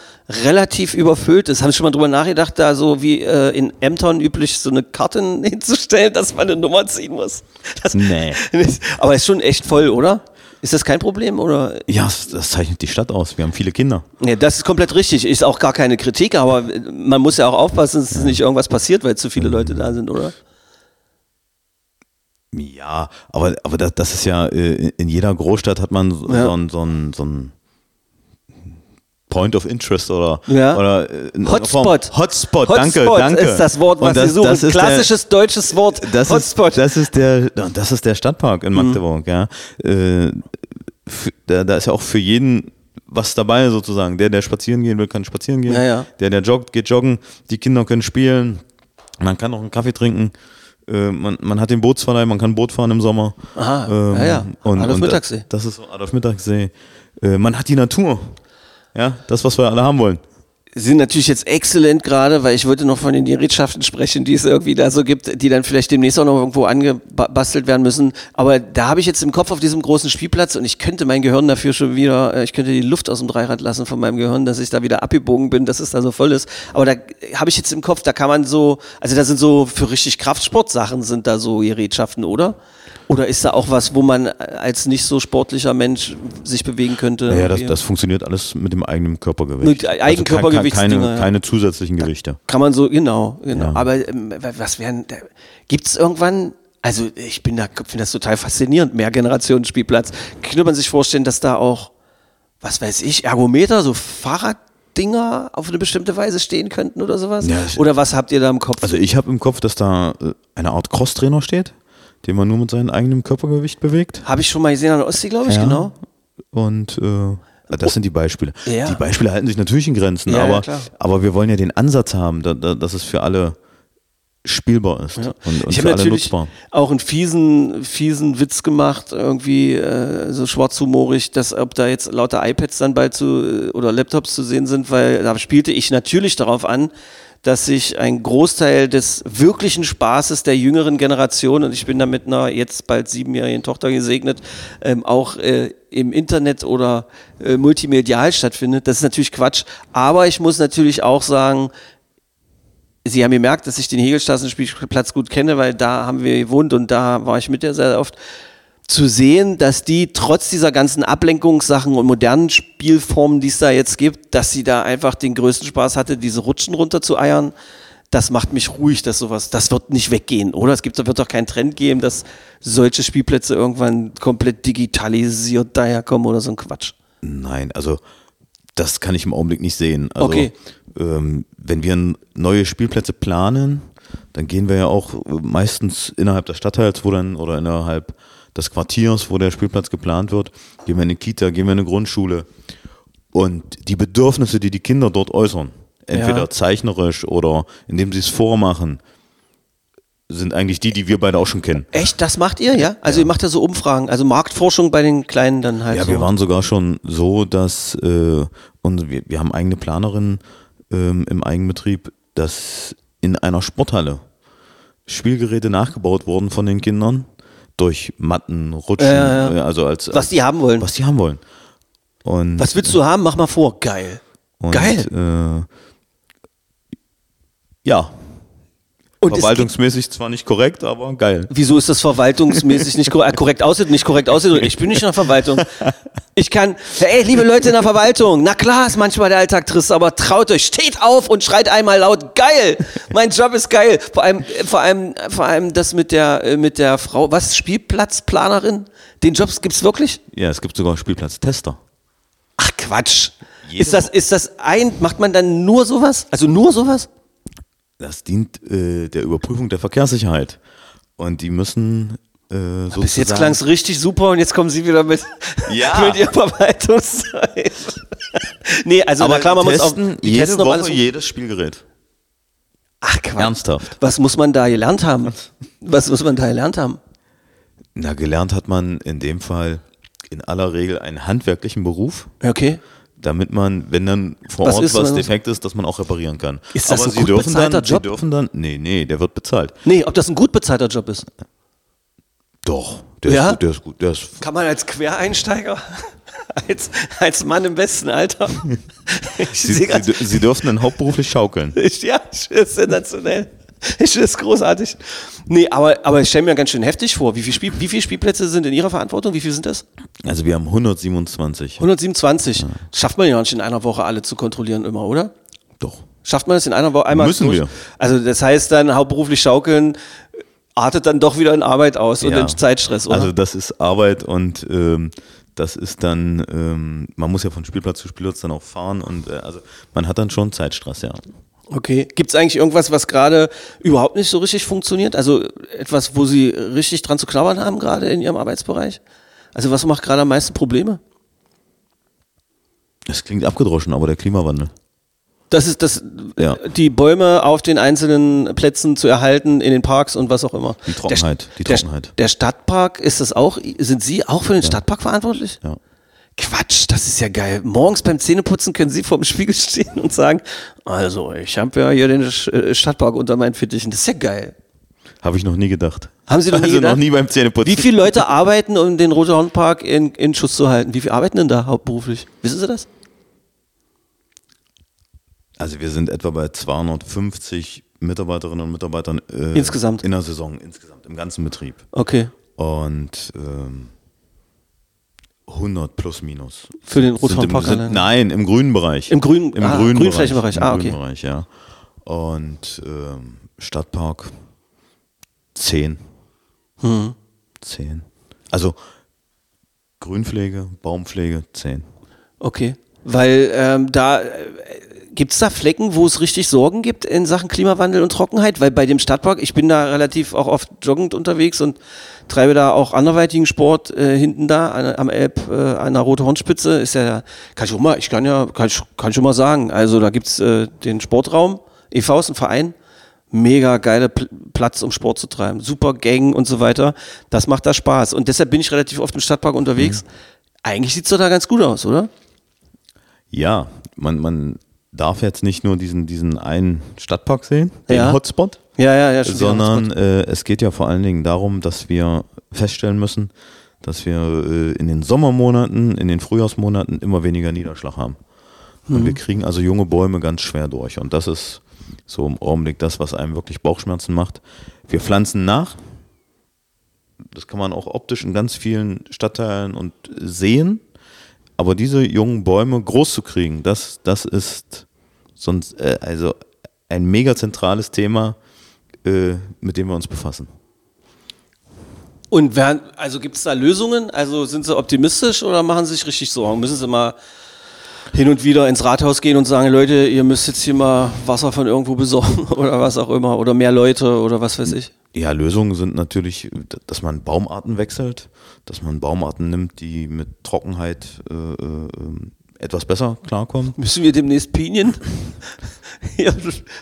relativ überfüllt ist, haben Sie schon mal drüber nachgedacht, da so wie äh, in Ämtern üblich so eine Karte hinzustellen, dass man eine Nummer ziehen muss? Das, Nee. Aber ist schon echt voll, oder? Ist das kein Problem oder? Ja, das, zeichnet die Stadt aus. Wir haben viele Kinder. Nee, das ist komplett richtig. Ist auch gar keine Kritik, aber man muss ja auch aufpassen, dass nicht irgendwas passiert, weil zu viele Leute da sind, oder? Ja, aber, aber das, das ist ja, äh, in jeder Großstadt hat man so, Ja. so so ein, so ein Point of Interest oder, Ja. oder äh, in Hotspot. Hotspot, danke, Hotspot danke. ist das Wort, was das, Sie suchen. das Klassisches deutsches Wort. Der, das, Hotspot. ist, das, ist der, das ist der Stadtpark in Mhm. Magdeburg, ja. Äh, für, da, da ist ja auch für jeden was dabei sozusagen. Der, der spazieren gehen will, kann spazieren gehen. Ja, ja. Der, der joggt, geht joggen. Die Kinder können spielen. Man kann auch einen Kaffee trinken. Äh, man, man hat den Bootsverleih, man kann Boot fahren im Sommer. Aha, Ähm, ja, ja. Und, Adolf und Mittagssee. Das ist so Adolf Mittagssee. Äh, man hat die Natur. Ja, das, was wir alle haben wollen. Sind natürlich jetzt exzellent gerade, weil ich wollte noch von den Gerätschaften sprechen, die es irgendwie da so gibt, die dann vielleicht demnächst auch noch irgendwo angebastelt werden müssen. Aber da habe ich jetzt im Kopf auf diesem großen Spielplatz und ich könnte mein Gehirn dafür schon wieder, äh, ich könnte die Luft aus dem Dreirad lassen von meinem Gehirn, dass ich da wieder abgebogen bin, dass es da so voll ist. Aber da habe ich jetzt im Kopf, da kann man so, also da sind so für richtig Kraftsportsachen sind da so Gerätschaften, oder? Oder ist da auch was, wo man als nicht so sportlicher Mensch sich bewegen könnte? Ja, das, Irgendwie? das funktioniert alles mit dem eigenen Körpergewicht. Mit Eigenkörpergewichtsdinger, keine, ja. keine zusätzlichen Gewichte. Kann man so, genau, genau. Ja. Aber ähm, was wären, gibt es irgendwann, also ich bin da, finde das total faszinierend, Mehrgenerationen-Spielplatz. Könnte man sich vorstellen, dass da auch, was weiß ich, Ergometer, so Fahrraddinger auf eine bestimmte Weise stehen könnten oder sowas? Ja, oder was habt ihr da im Kopf? Also ich habe im Kopf, dass da äh, eine Art Crosstrainer steht, den man nur mit seinem eigenen Körpergewicht bewegt. Habe ich schon mal gesehen an der Ostsee, glaube ich, Ja. genau. Und äh, das sind die Beispiele. Ja. Die Beispiele halten sich natürlich in Grenzen, Ja, ja, aber, klar. aber wir wollen ja den Ansatz haben, da, da, dass es für alle spielbar ist und, und ich für habe alle natürlich nutzbar. auch einen fiesen, fiesen Witz gemacht, irgendwie äh, so schwarzhumorig, dass ob da jetzt lauter iPads dann bald zu äh, oder Laptops zu sehen sind, weil da spielte ich natürlich darauf an, dass sich ein Großteil des wirklichen Spaßes der jüngeren Generation, und ich bin da mit einer jetzt bald siebenjährigen Tochter gesegnet, ähm, auch äh, im Internet oder äh, multimedial stattfindet. Das ist natürlich Quatsch. Aber ich muss natürlich auch sagen, Sie haben gemerkt, dass ich den Hegelstraßenspielplatz gut kenne, weil da haben wir gewohnt und da war ich mit der sehr oft. Zu sehen, dass die trotz dieser ganzen Ablenkungssachen und modernen Spielformen, die es da jetzt gibt, dass sie da einfach den größten Spaß hatte, diese Rutschen runter zu eiern. Das macht mich ruhig, dass sowas, das wird nicht weggehen, oder? Es gibt, wird doch keinen Trend geben, dass solche Spielplätze irgendwann komplett digitalisiert daherkommen oder so ein Quatsch. Nein, also das kann ich im Augenblick nicht sehen. Also, Okay. ähm, wenn wir neue Spielplätze planen, dann gehen wir ja auch meistens innerhalb des Stadtteils, wo dann oder innerhalb des Quartiers, wo der Spielplatz geplant wird, gehen wir in eine Kita, gehen wir in eine Grundschule. Und die Bedürfnisse, die die Kinder dort äußern, entweder Ja. zeichnerisch oder indem sie es vormachen, sind eigentlich die, die wir beide auch schon kennen. Echt, das macht ihr, ja? Also ihr macht ja so Umfragen, also Marktforschung bei den Kleinen dann halt Ja, so. wir waren sogar schon so, dass äh, und wir, wir haben eigene Planerinnen ähm, im Eigenbetrieb, dass in einer Sporthalle Spielgeräte nachgebaut wurden von den Kindern durch Matten, Rutschen, äh, also als was die haben wollen. was die haben wollen. Und, Was willst du haben? Mach mal vor. Geil. und, Geil. Äh, ja, Und verwaltungsmäßig zwar nicht korrekt, aber geil. wieso ist das verwaltungsmäßig nicht korrekt, korrekt aussieht, nicht korrekt aussieht? Ich bin nicht in der Verwaltung. Ich kann, ey, liebe Leute in der Verwaltung, na klar ist manchmal der Alltag trist, aber traut euch, steht auf und schreit einmal laut, geil! Mein Job ist geil. Vor allem, vor allem, vor allem das mit der, äh, mit der Frau, was, Spielplatzplanerin? Den Jobs gibt's wirklich? Ja, es gibt sogar Spielplatztester. Ach Quatsch. Jede Ist das, ist das ein, macht man dann nur sowas? Also nur sowas? Das dient äh, der Überprüfung der Verkehrssicherheit. Und die müssen äh, sozusagen... Bis jetzt klang's richtig super und jetzt kommen Sie wieder mit, Ja. mit Ihr Verwaltungszeit. nee, also aber na klar, man muss auch jede testen Woche jedes Spielgerät. Ach Quatsch. Ernsthaft. Was muss man da gelernt haben? Was muss man da gelernt haben? Na, gelernt hat man in dem Fall in aller Regel einen handwerklichen Beruf, Okay. Damit man, wenn dann vor Was Ort ist, was defekt ist, dass man auch reparieren kann. Ist das Aber ein sie gut dürfen bezahlter dann, Job? Sie dürfen dann, nee, nee, der wird bezahlt. Nee, ob das ein gut bezahlter Job ist. Doch, der Ja? ist gut, der ist gut, der ist Kann man als Quereinsteiger, als, als Mann im besten Alter. Sie, sie, sie dürfen dann hauptberuflich schaukeln. Ja, ich finde es sensationell. Ich finde es großartig. Nee, aber, aber ich stelle mir ganz schön heftig vor. Wie viele Spiel, wie viele Spielplätze sind in Ihrer Verantwortung? Wie viele sind das? Also wir haben 127. 127. Schafft man ja nicht in einer Woche alle zu kontrollieren immer, oder? Doch. Schafft man das in einer Woche einmal Müssen durch? wir. Also das heißt dann hauptberuflich schaukeln artet dann doch wieder in Arbeit aus und Ja. in Zeitstress, oder? Also das ist Arbeit und ähm, das ist dann, ähm, man muss ja von Spielplatz zu Spielplatz dann auch fahren und äh, also man hat dann schon Zeitstress, ja. Okay. Gibt es eigentlich irgendwas, was gerade überhaupt nicht so richtig funktioniert? Also etwas, wo Sie richtig dran zu knabbern haben, gerade in Ihrem Arbeitsbereich? Also was macht gerade am meisten Probleme? Das klingt abgedroschen, aber der Klimawandel. Das ist das, Ja. die Bäume auf den einzelnen Plätzen zu erhalten, in den Parks und was auch immer. Die Trockenheit, Der, die der- Trockenheit. Der Stadtpark, ist das auch, sind Sie auch für den Stadtpark verantwortlich? Ja. Quatsch, das ist ja geil. Morgens beim Zähneputzen können Sie vor dem Spiegel stehen und sagen, also ich habe ja hier den äh, Stadtpark unter meinen Fittichen. Das ist ja geil. Habe ich noch nie gedacht. Haben Sie noch nie also gedacht? noch nie beim Zähneputzen. Wie viele Leute arbeiten, um den Rote Hornpark in, in Schuss zu halten? Wie viele arbeiten denn da hauptberuflich? Wissen Sie das? Also wir sind etwa bei 250 Mitarbeiterinnen und Mitarbeitern äh, Insgesamt? in der Saison, insgesamt, im ganzen Betrieb. Okay. Und ähm, 100 plus minus. Für den sind, alleine? Nein, im grünen Bereich. Im grünen- Im ah, grünen Grünflächenbereich. Bereich. Ah, Im okay. grünen Bereich, ja. Und ähm, Stadtpark 10. Hm. 10. Also Grünpflege, Baumpflege 10. Okay. Weil ähm, da äh, gibt es da Flecken, wo es richtig Sorgen gibt in Sachen Klimawandel und Trockenheit? Weil bei dem Stadtpark, ich bin da relativ auch oft joggend unterwegs und treibe da auch anderweitigen Sport äh, hinten da an, am Elb äh, an der Rote Hornspitze. Ist ja, kann ich auch mal, ich kann ja, kann ich, kann schon mal sagen. Also da gibt's äh, den Sportraum, e.V. ist ein Verein. Mega geile Pl Platz, um Sport zu treiben. Super Gang und so weiter. Das macht da Spaß. Und deshalb bin ich relativ oft im Stadtpark unterwegs. Eigentlich sieht's doch da ganz gut aus, oder? Ja, man, man darf jetzt nicht nur diesen, diesen einen Stadtpark sehen, den Ja. Hotspot, Ja, ja, ja. ja, sondern äh, es geht ja vor allen Dingen darum, dass wir feststellen müssen, dass wir äh, in den Sommermonaten, in den Frühjahrsmonaten immer weniger Niederschlag haben. Und Mhm. wir kriegen also junge Bäume ganz schwer durch. Und das ist so im Augenblick das, was einem wirklich Bauchschmerzen macht. Wir pflanzen nach, Das kann man auch optisch in ganz vielen Stadtteilen und sehen. Aber diese jungen Bäume groß zu kriegen, das, das ist sonst äh, also ein mega zentrales Thema, äh, mit dem wir uns befassen. Und wer, also gibt es da Lösungen? Also sind Sie optimistisch oder machen Sie sich richtig Sorgen? Müssen Sie mal hin und wieder ins Rathaus gehen und sagen, Leute, ihr müsst jetzt hier mal Wasser von irgendwo besorgen oder was auch immer oder mehr Leute oder was weiß ich? Ja, Lösungen sind natürlich, dass man Baumarten wechselt, dass man Baumarten nimmt, die mit Trockenheit äh, äh, etwas besser klarkommen. Müssen wir demnächst Pinien hier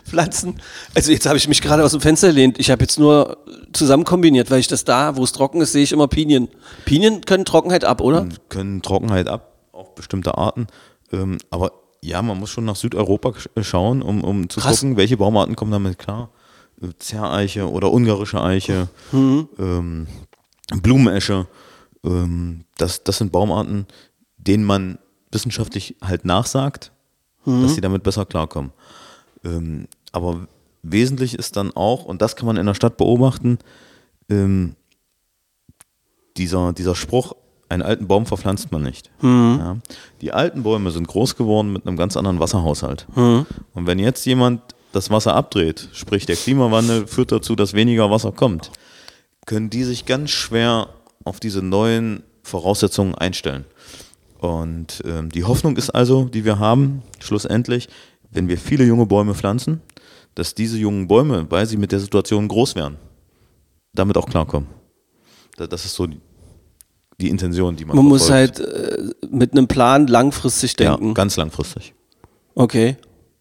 pflanzen? Also jetzt habe ich mich gerade aus dem Fenster gelehnt. Ich habe jetzt nur zusammen kombiniert, weil ich das da, wo es trocken ist, sehe ich immer Pinien. Pinien können Trockenheit ab, oder? Können Trockenheit ab, auch bestimmte Arten. Ähm, aber ja, man muss schon nach Südeuropa sch- schauen, um, um zu Krass. gucken, welche Baumarten kommen damit klar. Äh, Zerreiche oder ungarische Eiche, ähm, Blumenesche. Ähm, das, das sind Baumarten, denen man wissenschaftlich halt nachsagt, dass sie damit besser klarkommen. Ähm, aber wesentlich ist dann auch, und das kann man in der Stadt beobachten, ähm, dieser, dieser Spruch, einen alten Baum verpflanzt man nicht. Ja. Die alten Bäume sind groß geworden mit einem ganz anderen Wasserhaushalt. Und wenn jetzt jemand das Wasser abdreht, sprich der Klimawandel führt dazu, dass weniger Wasser kommt, können die sich ganz schwer auf diese neuen Voraussetzungen einstellen. Und ähm, die Hoffnung ist also, die wir haben, schlussendlich, wenn wir viele junge Bäume pflanzen, dass diese jungen Bäume, weil sie mit der Situation groß werden, damit auch klarkommen. Da- Das ist so die, Intention, die man Man muss verfolgt. halt äh, mit einem Plan langfristig denken. Ja, ganz langfristig. Okay.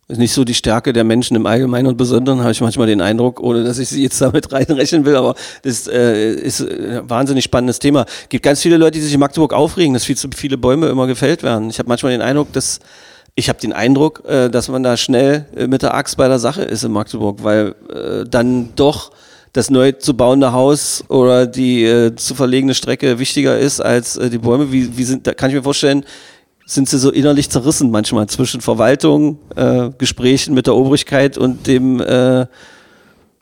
Ist nicht so die Stärke der Menschen im Allgemeinen und Besonderen, habe ich manchmal den Eindruck, ohne dass ich sie jetzt damit reinrechnen will, aber das äh, ist ein wahnsinnig spannendes Thema. gibt ganz viele Leute, die sich in Magdeburg aufregen, dass viel zu viele Bäume immer gefällt werden. Ich habe manchmal den Eindruck, dass ich habe den Eindruck, äh, dass man da schnell äh, mit der Axt bei der Sache ist in Magdeburg, weil äh, dann doch das neu zu bauende Haus oder die äh, zu verlegene Strecke wichtiger ist als äh, die Bäume. Wie, wie sind, da kann ich mir vorstellen, sind sie so innerlich zerrissen manchmal zwischen Verwaltung, äh, Gesprächen mit der Obrigkeit und dem äh,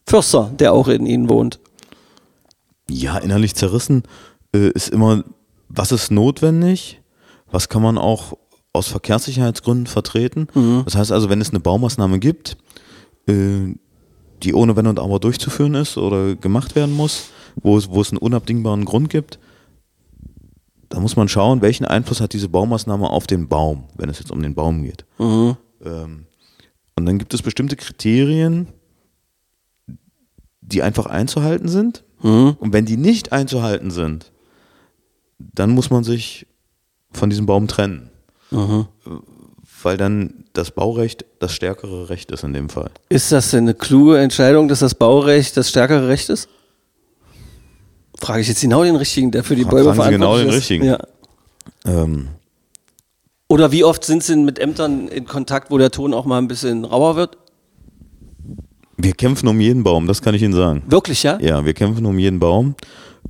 Förster, der auch in ihnen wohnt. Ja, innerlich zerrissen äh, ist immer, was ist notwendig, was kann man auch aus Verkehrssicherheitsgründen vertreten. Das heißt also, wenn es eine Baumaßnahme gibt, äh, die ohne Wenn und Aber durchzuführen ist oder gemacht werden muss, wo es, wo es einen unabdingbaren Grund gibt, da muss man schauen, welchen Einfluss hat diese Baumaßnahme auf den Baum, wenn es jetzt um den Baum geht. Ähm, und dann gibt es bestimmte Kriterien, die einfach einzuhalten sind. Und wenn die nicht einzuhalten sind, dann muss man sich von diesem Baum trennen. Weil dann das Baurecht das stärkere Recht ist in dem Fall. Ist das denn eine kluge Entscheidung, dass das Baurecht das stärkere Recht ist? Frage ich jetzt genau den richtigen, der für die Bäume genau verantwortlich den ist. richtigen. Ja. Ähm, Oder wie oft sind Sie mit Ämtern in Kontakt, wo der Ton auch mal ein bisschen rauer wird? wir kämpfen um jeden Baum, das kann ich Ihnen sagen. Wirklich, ja? Ja, wir kämpfen um jeden Baum.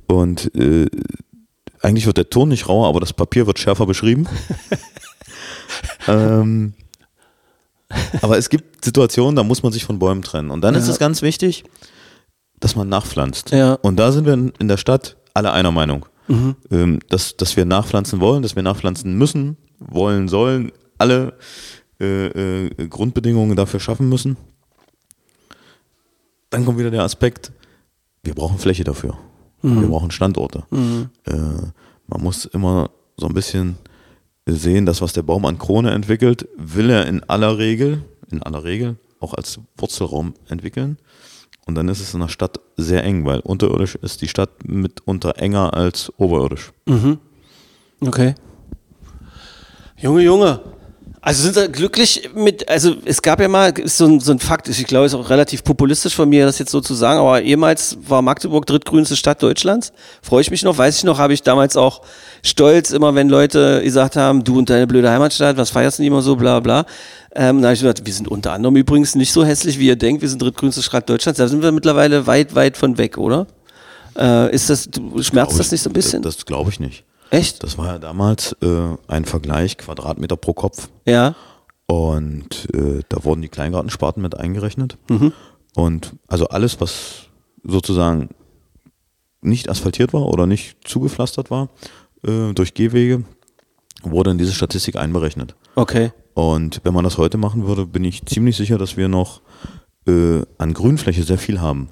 Und äh, eigentlich wird der Ton nicht rauer, aber das Papier wird schärfer beschrieben. ähm, aber es gibt Situationen, da muss man sich von Bäumen trennen. Und dann ist es ganz wichtig, dass man nachpflanzt. Ja. Und da sind wir in der Stadt alle einer Meinung. Ähm, dass, dass wir nachpflanzen wollen, dass wir nachpflanzen müssen, wollen, sollen, alle äh, äh, Grundbedingungen dafür schaffen müssen. Dann kommt wieder der Aspekt, wir brauchen Fläche dafür. Wir brauchen Standorte. Äh, man muss immer so ein bisschen sehen, dass was der Baum an Krone entwickelt, will er in aller Regel, in aller Regel auch als Wurzelraum entwickeln. Und dann ist es in der Stadt sehr eng, weil unterirdisch ist die Stadt mitunter enger als oberirdisch. Okay. Junge, Junge. Also sind Sie glücklich mit, also es gab ja mal, ist so ein, so ein Fakt, ich glaube, es ist auch relativ populistisch von mir, das jetzt so zu sagen, aber ehemals war Magdeburg drittgrünste Stadt Deutschlands. Freue ich mich noch, weiß ich noch, habe ich damals auch stolz, immer wenn Leute gesagt haben, du und deine blöde Heimatstadt, was feierst du nicht immer so, bla bla. Ähm, da habe ich gesagt, wir sind unter anderem übrigens nicht so hässlich, wie ihr denkt, wir sind drittgrünste Stadt Deutschlands. Da sind wir mittlerweile weit, weit von weg, oder? Äh, ist das, du- schmerzt das nicht so ein bisschen? Das, das glaube ich nicht. Echt? Das war ja damals äh, ein Vergleich Quadratmeter pro Kopf. Ja. Und äh, da wurden die Kleingartensparten mit eingerechnet. Und also alles, was sozusagen nicht asphaltiert war oder nicht zugepflastert war äh, durch Gehwege, wurde in diese Statistik einberechnet. Okay. Und wenn man das heute machen würde, bin ich ziemlich sicher, dass wir noch äh, an Grünfläche sehr viel haben.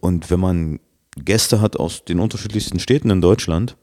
Und wenn man Gäste hat aus den unterschiedlichsten Städten in Deutschland,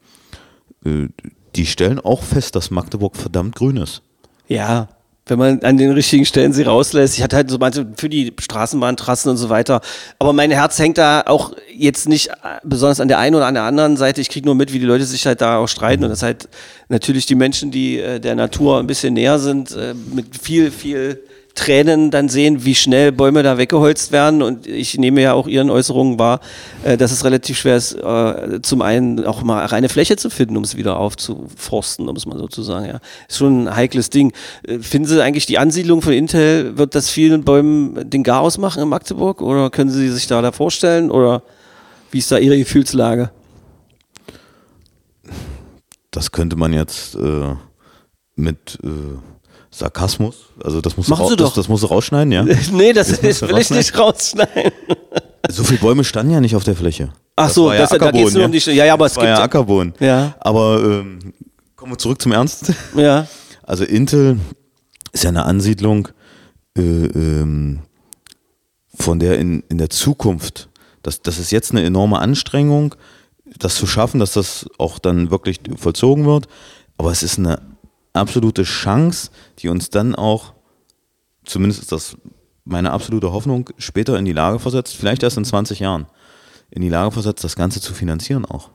die stellen auch fest, dass Magdeburg verdammt grün ist. Ja, wenn man an den richtigen Stellen sie rauslässt. Ich hatte halt so manche für die Straßenbahntrassen und so weiter. Aber mein Herz hängt da auch jetzt nicht äh, besonders an der einen oder an der anderen Seite. Ich kriege nur mit, wie die Leute sich halt da auch streiten. Und das halt natürlich die Menschen, die äh, der Natur ein bisschen näher sind, äh, mit viel, viel Tränen dann sehen, wie schnell Bäume da weggeholzt werden. Und ich nehme ja auch Ihren Äußerungen wahr, äh, dass es relativ schwer ist, äh, zum einen auch mal reine Fläche zu finden, um es wieder aufzuforsten, um es mal so zu sagen. Ja. Ist schon ein heikles Ding. Äh, finden Sie eigentlich die Ansiedlung von Intel, wird das vielen Bäumen den Garaus machen in Magdeburg? Oder können Sie sich da, da vorstellen? Oder wie ist da Ihre Gefühlslage? Das könnte man jetzt äh, mit äh, Sarkasmus, also das muss Machen Sie das, doch. das musst du rausschneiden, ja? nee, das, Das musst du will ich nicht rausschneiden. so viele Bäume standen ja nicht auf der Fläche. Ach so, war das- da Ackerboden, geht's nur um die- ja, ja, aber das es gibt- ja Ackerboden. Ja. Aber ähm, kommen wir zurück zum Ernst. Ja. Also Intel ist ja eine Ansiedlung, äh, ähm, von der in, in der Zukunft, das, das ist jetzt eine enorme Anstrengung, das zu schaffen, dass das auch dann wirklich vollzogen wird. Aber es ist eine absolute Chance, die uns dann auch, zumindest ist das meine absolute Hoffnung, später in die Lage versetzt, vielleicht erst in 20 Jahren, in die Lage versetzt, das Ganze zu finanzieren auch.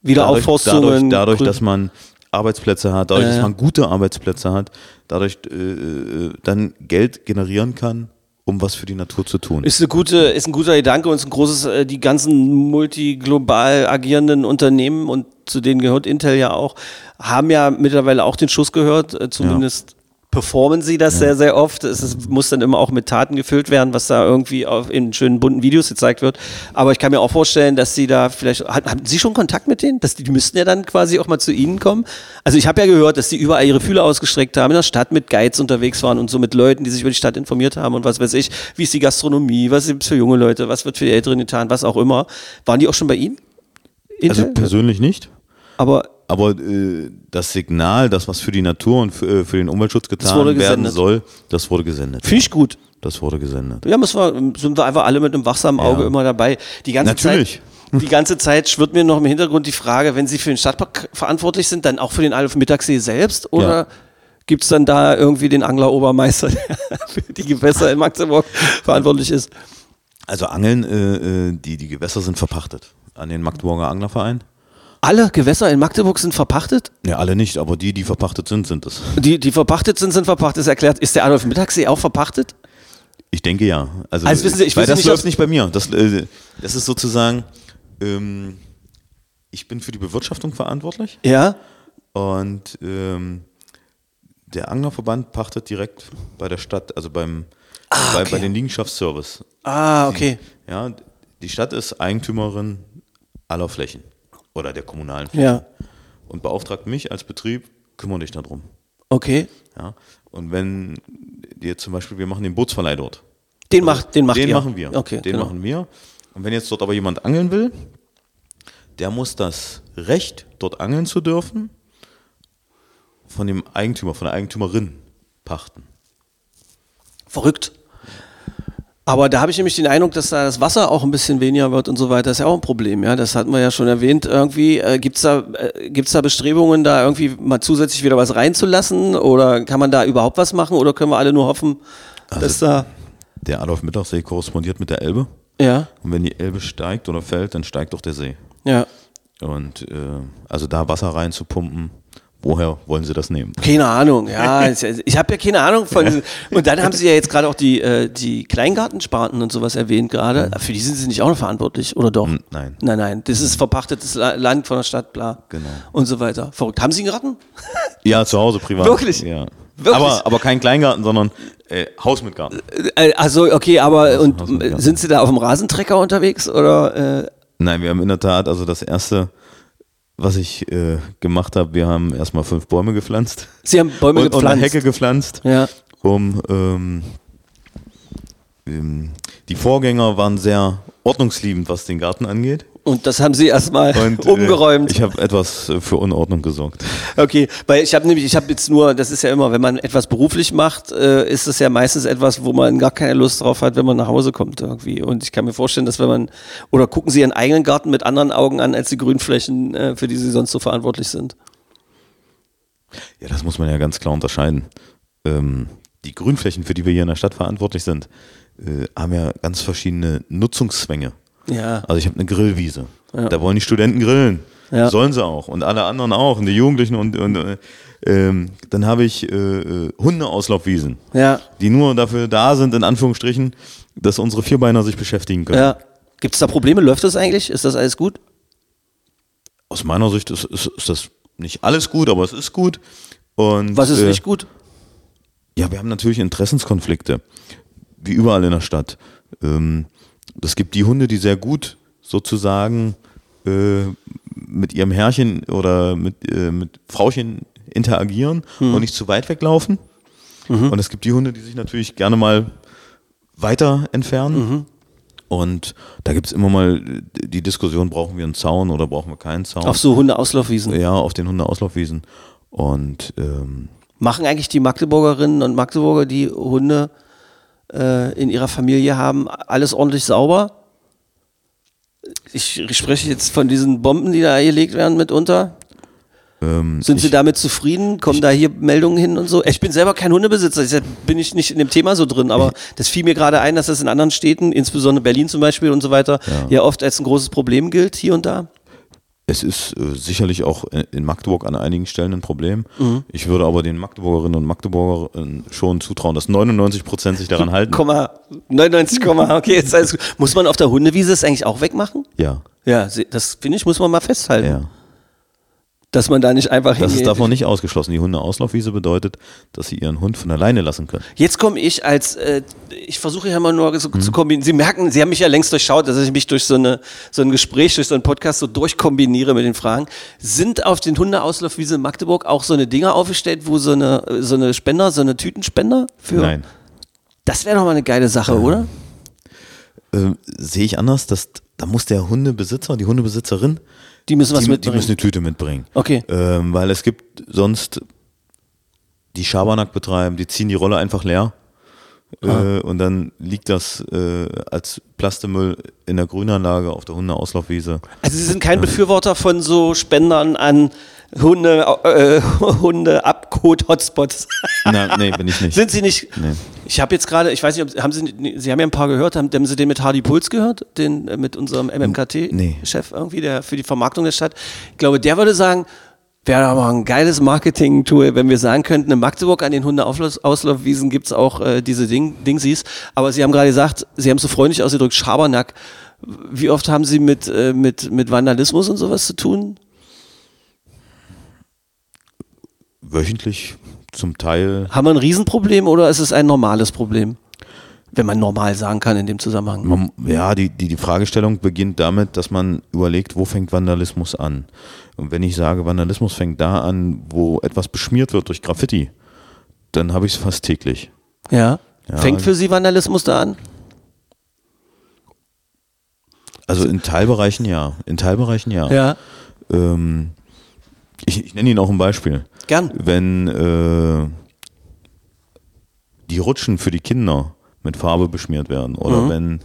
Wieder Dadurch, dadurch, dadurch dass man Arbeitsplätze hat, dadurch, Ja, dass man gute Arbeitsplätze hat, dadurch äh, äh, dann Geld generieren kann, um was für die Natur zu tun. Ist, eine gute, ist ein guter Gedanke und ist ein großes, äh, die ganzen multiglobal agierenden Unternehmen und zu denen gehört Intel ja auch, haben ja mittlerweile auch den Schuss gehört, äh, zumindest performen sie das sehr, sehr oft. Es ist, muss dann immer auch mit Taten gefüllt werden, was da irgendwie auf, in schönen bunten Videos gezeigt wird. Aber ich kann mir auch vorstellen, dass sie da vielleicht, hat, hatten Sie schon Kontakt mit denen? Dass die, die müssten ja dann quasi auch mal zu Ihnen kommen. Also ich habe ja gehört, dass die überall ihre Fühler ausgestreckt haben, in der Stadt mit Guides unterwegs waren und so mit Leuten, die sich über die Stadt informiert haben und was weiß ich, wie ist die Gastronomie, was es für junge Leute, was wird für die Älteren getan, was auch immer. Waren die auch schon bei Ihnen? Also Intel? persönlich nicht. Aber Aber äh, das Signal, das was für die Natur und für, äh, für den Umweltschutz getan wurde werden gesendet. soll, das wurde gesendet. finde ich gut. Das wurde gesendet. Ja, müssen wir, sind wir einfach alle mit einem wachsamen Auge Ja. immer dabei. Die ganze Natürlich. Zeit, die ganze Zeit schwirrt mir noch im Hintergrund die Frage, wenn Sie für den Stadtpark verantwortlich sind, dann auch für den Adolf Mittagssee selbst oder Ja. gibt es dann da irgendwie den Angler-Obermeister, der für die Gewässer in Magdeburg verantwortlich ist? Also Angeln, äh, äh, die, die Gewässer sind verpachtet an den Magdeburger Anglerverein. Alle Gewässer in Magdeburg sind verpachtet? Ja, alle nicht, aber die, die verpachtet sind, sind es. Die, die verpachtet sind, sind verpachtet, ist erklärt. Ist der Adolf Mittagssee auch verpachtet? Ich denke ja. Also, Also wissen Sie, ich weil weiß das nicht, läuft nicht bei mir. Das, äh, das ist sozusagen, ähm, ich bin für die Bewirtschaftung verantwortlich Ja. und ähm, der Anglerverband pachtet direkt bei der Stadt, also beim bei, bei den Liegenschaftsservice. Ah, okay. Ja, die Stadt ist Eigentümerin aller Flächen oder der kommunalen Flächen Ja. und beauftragt mich als Betrieb, kümmere dich darum. Okay. Ja, und wenn jetzt zum Beispiel, wir machen den Bootsverleih dort. Den macht, den macht den ihr. machen wir. Okay, den genau. machen wir. Und wenn jetzt dort aber jemand angeln will, der muss das Recht, dort angeln zu dürfen, von dem Eigentümer, von der Eigentümerin pachten. Verrückt. Aber da habe ich nämlich den Eindruck, dass da das Wasser auch ein bisschen weniger wird und so weiter. Das ist ja auch ein Problem, ja. Das hatten wir ja schon erwähnt. Irgendwie äh, gibt's da äh, gibt's da Bestrebungen, da irgendwie mal zusätzlich wieder was reinzulassen oder kann man da überhaupt was machen oder können wir alle nur hoffen, Also dass da Der Adolf Mittagssee korrespondiert mit der Elbe. ja Und wenn die Elbe steigt oder fällt, dann steigt auch der See. ja Und äh, also da Wasser reinzupumpen, woher wollen sie das nehmen? keine Ahnung, ja, ich, habe ja keine Ahnung von und dann haben Sie ja jetzt gerade auch die äh, die Kleingartensparten und sowas erwähnt gerade. Für die sind Sie nicht auch noch verantwortlich oder doch? Nein. Nein, nein, das ist verpachtetes La- Land von der Stadt, bla. Genau. Und so weiter. Verrückt. Haben Sie einen Garten? Ja, zu Hause privat. Wirklich? Ja. Wirklich? Aber, aber kein Kleingarten, sondern äh, Haus mit Garten. Äh, Also, okay, aber und du äh, ja. sind Sie da auf dem Rasentrecker unterwegs oder? Äh, Nein, wir haben in der Tat, also das erste, was ich äh, gemacht habe, wir haben erstmal fünf Bäume gepflanzt. Sie haben Bäume und, und gepflanzt. eine Hecke gepflanzt, Ja. um ähm, ähm, die Vorgänger waren sehr ordnungsliebend, was den Garten angeht. Und das haben sie erstmal Und, äh, umgeräumt. ich habe etwas äh, für Unordnung gesorgt. Okay, weil ich habe nämlich, ich habe jetzt nur, das ist ja immer, wenn man etwas beruflich macht, äh, ist es ja meistens etwas, wo man gar keine Lust drauf hat, wenn man nach Hause kommt irgendwie. Und ich kann mir vorstellen, dass wenn man, oder gucken Sie Ihren eigenen Garten mit anderen Augen an, als die Grünflächen, äh, für die Sie sonst so verantwortlich sind. Ja, das muss man ja ganz klar unterscheiden. Ähm, die Grünflächen, für die wir hier in der Stadt verantwortlich sind, äh, haben ja ganz verschiedene Nutzungszwänge. Ja. Also ich habe eine Grillwiese. Ja. Da wollen die Studenten grillen. Ja. Sollen sie auch. Und alle anderen auch. Und die Jugendlichen und, und äh, ähm, dann habe ich äh, äh, Hundeauslaufwiesen, Ja, die nur dafür da sind, in Anführungsstrichen, dass unsere Vierbeiner sich beschäftigen können. ja. Gibt es da Probleme? Läuft das eigentlich? Ist das alles gut? Aus meiner Sicht ist, ist, ist das nicht alles gut, aber es ist gut. Und, Was ist äh, nicht gut? Ja, wir haben natürlich Interessenskonflikte, wie überall in der Stadt. Ähm, es gibt die Hunde, die sehr gut sozusagen äh, mit ihrem Herrchen oder mit, äh, mit Frauchen interagieren und nicht zu weit weglaufen. Und es gibt die Hunde, die sich natürlich gerne mal weiter entfernen. Und da gibt es immer mal die Diskussion, brauchen wir einen Zaun oder brauchen wir keinen Zaun? Auf so Hundeauslaufwiesen. ja, auf den Hundeauslaufwiesen. Und ähm, Machen eigentlich die Magdeburgerinnen und Magdeburger, die Hunde äh, in ihrer Familie haben, alles ordentlich sauber? Ich spreche jetzt von diesen Bomben, die da gelegt werden mitunter. ähm, Sind ich, Sie damit zufrieden? Kommen da hier Meldungen hin und so? Ich bin selber kein Hundebesitzer, deshalb bin ich nicht in dem Thema so drin, aber das fiel mir gerade ein, dass das in anderen Städten, insbesondere Berlin zum Beispiel und so weiter, ja, oft als ein großes Problem gilt, hier und da. Es ist äh, sicherlich auch in- Magdeburg an einigen Stellen ein Problem. Ich würde aber den Magdeburgerinnen und Magdeburgern schon zutrauen, dass 99 Prozent sich daran halten. Komma, 99, Komma, okay, jetzt alles gut. Muss man auf der Hundewiese es eigentlich auch wegmachen? Ja, Ja, das finde ich, muss man mal festhalten. ja. Dass man da nicht einfach Das ist davon nicht ausgeschlossen. Die Hundeauslaufwiese bedeutet, dass sie ihren Hund von alleine lassen können. Jetzt komme ich als, äh, ich versuche ja immer nur so Mhm. zu kombinieren. Sie merken, Sie haben mich ja längst durchschaut, dass ich mich durch so, eine, so ein Gespräch, durch so einen Podcast so durchkombiniere mit den Fragen. Sind auf den Hundeauslaufwiese in Magdeburg auch so eine Dinger aufgestellt, wo so eine, so eine Spender, so eine Tütenspender für? Nein. Das wäre doch mal eine geile Sache, oder? Ähm, sehe ich anders, dass da muss der Hundebesitzer, die Hundebesitzerin, Die müssen was die, die mitbringen. müssen eine Tüte mitbringen. Okay. Ähm, weil es gibt sonst die Schabernack betreiben, die ziehen die Rolle einfach leer. Äh, und dann liegt das äh, als Plastemüll in der Grünanlage auf der Hundeauslaufwiese. Also Sie sind kein Befürworter von so Spendern an Hunde, äh, Hunde-Abcode-Hotspots. Nein, nee, bin ich nicht. Sind Sie nicht? Nee. Ich habe jetzt gerade, ich weiß nicht, ob, haben Sie, Sie haben ja ein paar gehört, haben, haben Sie den mit Hardy Puls gehört? Den äh, mit unserem Nee. MMKT-Chef irgendwie, der für die Vermarktung der Stadt. Ich glaube, der würde sagen, wäre aber ein geiles Marketing-Tool, wenn wir sagen könnten, in Magdeburg an den Hundeauslaufwiesen gibt es auch äh, diese Ding, Dingsies. Aber Sie haben gerade gesagt, Sie haben so freundlich ausgedrückt, Schabernack. Wie oft haben Sie mit, äh, mit, mit Vandalismus und sowas zu tun? Wöchentlich zum Teil. Haben wir ein Riesenproblem oder ist es ein normales Problem? Wenn man normal sagen kann in dem Zusammenhang. Man, ja, die, die, die Fragestellung beginnt damit, dass man überlegt, wo fängt Vandalismus an? Und wenn ich sage, Vandalismus fängt da an, wo etwas beschmiert wird durch Graffiti, dann habe ich es fast täglich. Ja. Ja. Fängt für Sie Vandalismus da an? Also in Teilbereichen ja. In Teilbereichen ja. Ja. Ähm, ich, ich nenne Ihnen auch ein Beispiel. Gern. Wenn äh, die Rutschen für die Kinder mit Farbe beschmiert werden oder wenn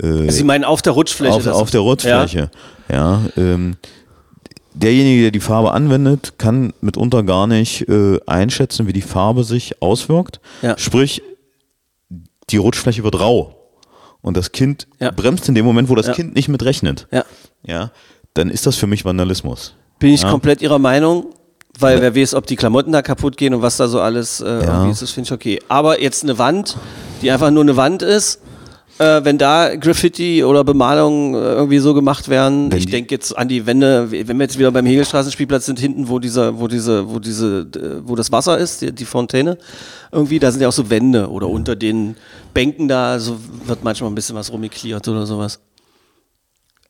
äh, Sie meinen auf der Rutschfläche? auf, auf der Rutschfläche, ja, ähm, derjenige, der die Farbe anwendet, kann mitunter gar nicht äh, einschätzen, wie die Farbe sich auswirkt. Ja. Sprich, die Rutschfläche wird rau und das Kind Ja. bremst in dem Moment, wo das Ja. Kind nicht mitrechnet. Ja. Ja, dann ist das für mich Vandalismus. Bin ich Ja. komplett Ihrer Meinung, weil wer weiß, ob die Klamotten da kaputt gehen und was da so alles äh, irgendwie ist, das finde ich okay. Aber jetzt eine Wand, die einfach nur eine Wand ist, äh, wenn da Graffiti oder Bemalungen äh, irgendwie so gemacht werden, Wenn ich denke jetzt an die Wände, wenn wir jetzt wieder beim Hegelstraßenspielplatz sind, hinten, wo dieser, wo diese, wo diese, wo das Wasser ist, die, die Fontäne, irgendwie, da sind ja auch so Wände oder unter den Bänken da, so wird manchmal ein bisschen was rumgeklärt oder sowas.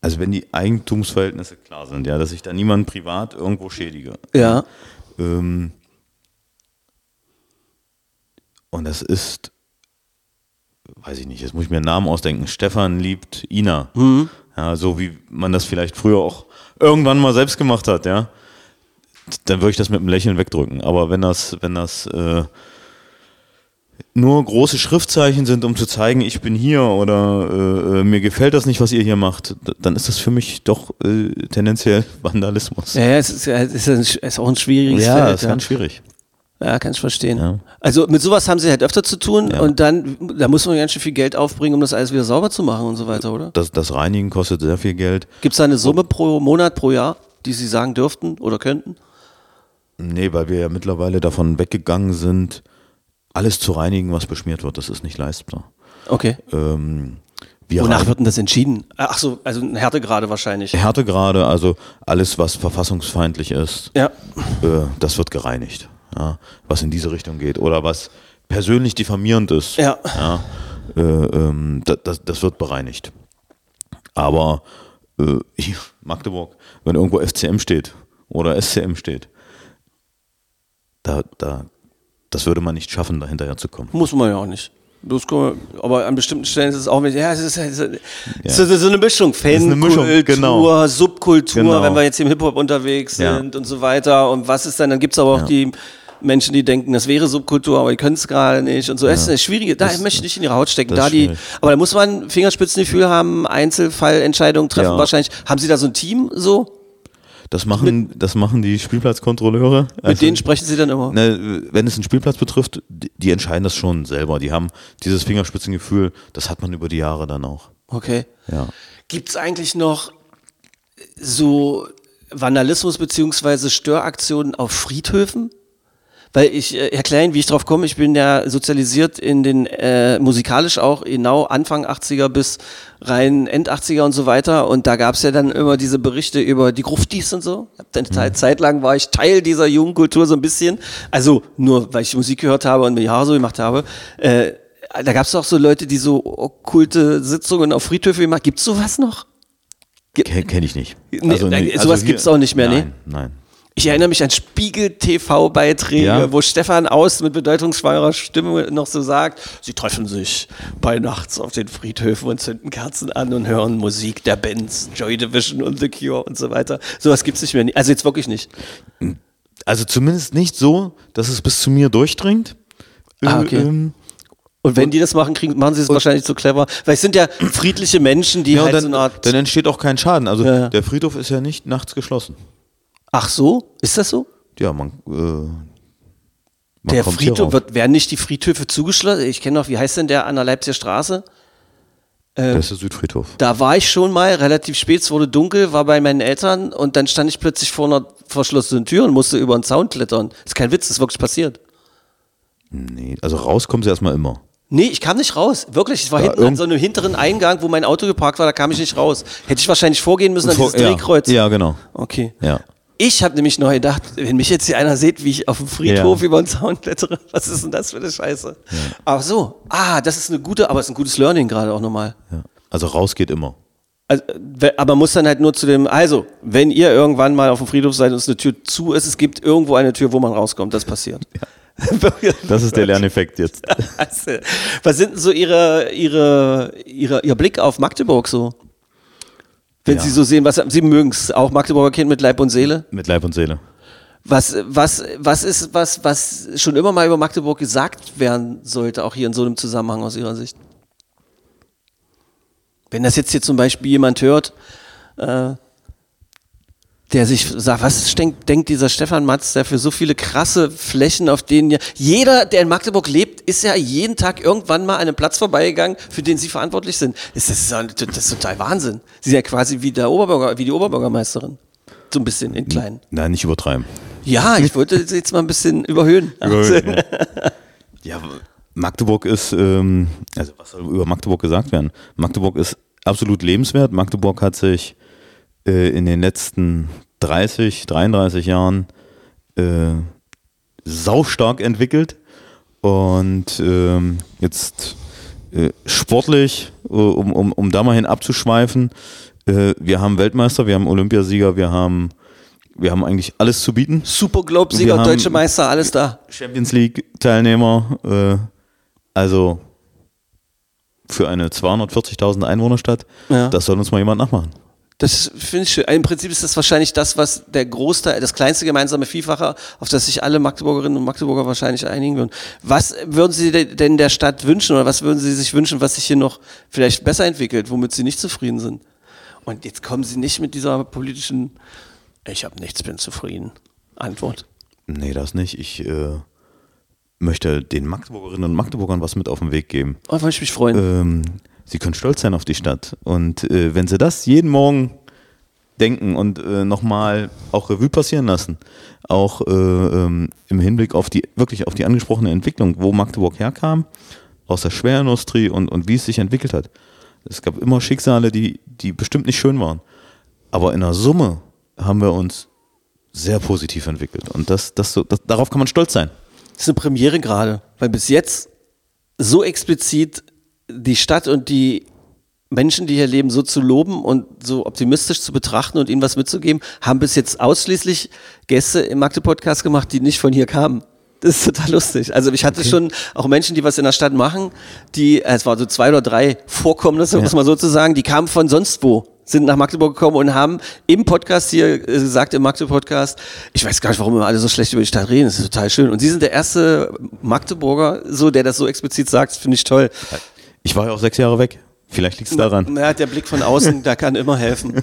Also wenn die Eigentumsverhältnisse klar sind, ja, dass ich da niemand privat irgendwo schädige. Ja. Ähm, und das ist, weiß ich nicht, jetzt muss ich mir einen Namen ausdenken. Stefan liebt Ina. Mhm. Ja, so wie man das vielleicht früher auch irgendwann mal selbst gemacht hat, ja. Dann würde ich das mit einem Lächeln wegdrücken. Aber wenn das, wenn das äh, nur große Schriftzeichen sind, um zu zeigen, ich bin hier oder äh, äh, mir gefällt das nicht, was ihr hier macht, dann ist das für mich doch äh, tendenziell Vandalismus. Ja, ja, es ist, ja, es ist, es ist auch ein schwieriges Ja, Feld. ist ganz schwierig. Ja, kann ich verstehen. Ja. Also mit sowas haben sie halt öfter zu tun Ja. und dann, da muss man ganz schön viel Geld aufbringen, um das alles wieder sauber zu machen und so weiter, oder? Das, das Reinigen kostet sehr viel Geld. Gibt es da eine Summe pro Monat, pro Jahr, die sie sagen dürften oder könnten? Nee, weil wir ja mittlerweile davon weggegangen sind, alles zu reinigen, was beschmiert wird. Das ist nicht leistbar. Okay. Ähm, wir Wonach wird denn das entschieden? Ach so, also eine Härtegrade wahrscheinlich. Härtegrade, also alles, was verfassungsfeindlich ist, Ja. äh, das wird gereinigt. Ja, was in diese Richtung geht. Oder was persönlich diffamierend ist. Ja. Ja, äh, ähm, das, das, wird bereinigt. Aber äh, Magdeburg, wenn irgendwo FCM steht oder SCM steht, da, da, das würde man nicht schaffen, da hinterher zu kommen. Muss man ja auch nicht. Das man, aber an bestimmten Stellen ist es auch mit, ja, es ist, es ist, es ist so eine Mischung. Fankultur, genau. Subkultur, Genau. wenn wir jetzt im Hip-Hop unterwegs Ja. sind und so weiter. Und was ist dann, dann gibt es aber auch Ja. die Menschen, die denken, das wäre Subkultur, aber die können es gerade nicht und so. Es ist eine schwierige, da Das- möchte ich nicht in ihre Haut stecken. das Da die, aber da muss man Fingerspitzengefühl haben, Einzelfallentscheidungen treffen Ja. wahrscheinlich. Haben Sie da so ein Team so? Das machen, das machen die Spielplatzkontrolleure. Mit Also- denen sprechen Sie dann immer? Ne, wenn es einen Spielplatz betrifft, die, die entscheiden das schon selber. Die haben dieses Fingerspitzengefühl, das hat man über die Jahre dann auch. Okay. Ja. Gibt es eigentlich noch so Vandalismus beziehungsweise Störaktionen auf Friedhöfen? Weil ich, äh, Herr Klein, wie ich drauf komme, ich bin ja sozialisiert in den, äh, musikalisch auch, genau Anfang 80er bis rein End 80er und so weiter. Und da gab es ja dann immer diese Berichte über die Gruftis und so. Dann Teil- Zeit lang war ich Teil dieser Jugendkultur so ein bisschen. Also nur, weil ich Musik gehört habe und mir die Haare so gemacht habe. Äh, da gab es auch so Leute, die so okkulte Sitzungen auf Friedhöfe gemacht. Gibt's sowas noch? Kenne kenn ich nicht. Also Nee, sowas gibt's auch nicht mehr, ne? nein, Nein. Ich erinnere mich an Spiegel-TV-Beiträge, Ja. wo Stefan Aus mit bedeutungsschwanger Stimme noch so sagt, sie treffen sich bei nachts auf den Friedhöfen und zünden Kerzen an und hören Musik der Bands, Joy Division und The Cure und so weiter. Sowas gibt's nicht mehr. Also jetzt wirklich nicht. Also zumindest nicht so, dass es bis zu mir durchdringt. Ah, Äh, okay. ähm, Und wenn die das machen, kriegen, machen sie es wahrscheinlich so clever. Weil es sind ja friedliche Menschen, die ja, halt dann, so eine Art... dann entsteht auch kein Schaden. Also Ja. der Friedhof ist ja nicht nachts geschlossen. Ach so? Ist das so? Ja, man. Äh, man Der Friedhof, wird, werden nicht die Friedhöfe zugeschlossen? Ich kenne noch, wie heißt denn der an der Leipziger Straße? Das ist der Südfriedhof. Da war ich schon mal, relativ spät, es wurde dunkel, war bei meinen Eltern und dann stand ich plötzlich vor einer verschlossenen Tür und musste über einen Zaun klettern. ist kein Witz, das ist wirklich passiert. Nee, also raus kommen sie erstmal immer. Nee, ich kam nicht raus. Wirklich, ich war hinten an so einem hinteren Eingang, wo mein Auto geparkt war, da kam ich nicht raus. Hätte ich wahrscheinlich vorgehen müssen an Vor- dieses Drehkreuz. Ja, ja, genau. Okay. Ja. Ich habe nämlich neu gedacht, wenn mich jetzt hier einer sieht, wie ich auf dem Friedhof Ja. über den Zaun klettere, was ist denn das für eine Scheiße? Ach so, ah, das ist eine gute, aber es ist ein gutes Learning gerade auch nochmal. ja. Also raus geht immer. Also, aber muss dann halt nur zu dem, also, wenn ihr irgendwann mal auf dem Friedhof seid und es eine Tür zu ist, es gibt irgendwo eine Tür, wo man rauskommt, das passiert. Das ist der Lerneffekt jetzt. Was sind denn so ihre, ihre, ihre, ihr Blick auf Magdeburg so? Wenn Ja. Sie so sehen, was Sie mögen es auch Magdeburger Kind mit Leib und Seele. Mit Leib und Seele. Was, was, was ist was, was schon immer mal über Magdeburg gesagt werden sollte, auch hier in so einem Zusammenhang aus Ihrer Sicht? Wenn das jetzt hier zum Beispiel jemand hört, äh, der sich sagt, was denkt, denkt dieser Stefan Matz, der für so viele krasse Flächen, auf denen ja, jeder, der in Magdeburg lebt, ist ja jeden Tag irgendwann mal an einem Platz vorbeigegangen, für den sie verantwortlich sind. Das ist, das ist, ist total Wahnsinn. Sie sind ja quasi wie der Oberbürger, wie die Oberbürgermeisterin. So ein bisschen in klein. Nein, nicht übertreiben. Ja, ich wollte es jetzt mal ein bisschen überhöhen. ja, Magdeburg ist, ähm, also was soll über Magdeburg gesagt werden? Magdeburg ist absolut lebenswert. Magdeburg hat sich äh, in den letzten 30, 33 Jahren äh, saustark entwickelt und ähm, jetzt äh, sportlich, äh, um, um, um da mal hin abzuschweifen, äh, wir haben Weltmeister, wir haben Olympiasieger, wir haben, wir haben eigentlich alles zu bieten. Super Globe-Sieger, deutsche Meister, alles da. Champions League Teilnehmer, also für eine 240.000 Einwohnerstadt. Ja. Das soll uns mal jemand nachmachen. Das finde ich schön. Im Prinzip ist das wahrscheinlich das, was der Großteil, das kleinste gemeinsame Vielfache, auf das sich alle Magdeburgerinnen und Magdeburger wahrscheinlich einigen würden. Was würden Sie de- denn der Stadt wünschen oder was würden Sie sich wünschen, was sich hier noch vielleicht besser entwickelt, womit Sie nicht zufrieden sind? Und jetzt kommen Sie nicht mit dieser politischen, ich habe nichts, bin zufrieden. Antwort. Nee, das nicht. Ich äh, möchte den Magdeburgerinnen und Magdeburgern was mit auf den Weg geben. Oh, würde ich mich freuen. Ähm, sie können stolz sein auf die Stadt. Und äh, wenn sie das jeden Morgen denken und äh, nochmal auch Revue passieren lassen, auch äh, ähm, im Hinblick auf die, wirklich auf die angesprochene Entwicklung, wo Magdeburg herkam, aus der Schwerindustrie und, und wie es sich entwickelt hat. Es gab immer Schicksale, die, die bestimmt nicht schön waren. Aber in der Summe haben wir uns sehr positiv entwickelt. Und das, das, so, das, darauf kann man stolz sein. Das ist eine Premiere gerade, weil bis jetzt so explizit die Stadt und die Menschen, die hier leben, so zu loben und so optimistisch zu betrachten und ihnen was mitzugeben, haben bis jetzt ausschließlich Gäste im Magde-Podcast gemacht, die nicht von hier kamen. Das ist total lustig. Also ich hatte schon auch Menschen, die was in der Stadt machen, die, äh, es waren so zwei oder drei Vorkommnisse, muss man sozusagen, die kamen von sonst wo, sind nach Magdeburg gekommen und haben im Podcast hier äh, gesagt, im Magde-Podcast, ich weiß gar nicht, warum immer alle so schlecht über die Stadt reden, das ist total schön. Und Sie sind der erste Magdeburger, so, der das so explizit sagt, das finde ich toll. Ich war ja auch sechs Jahre weg. Vielleicht liegt es daran. Ja, der Blick von außen, der kann immer helfen.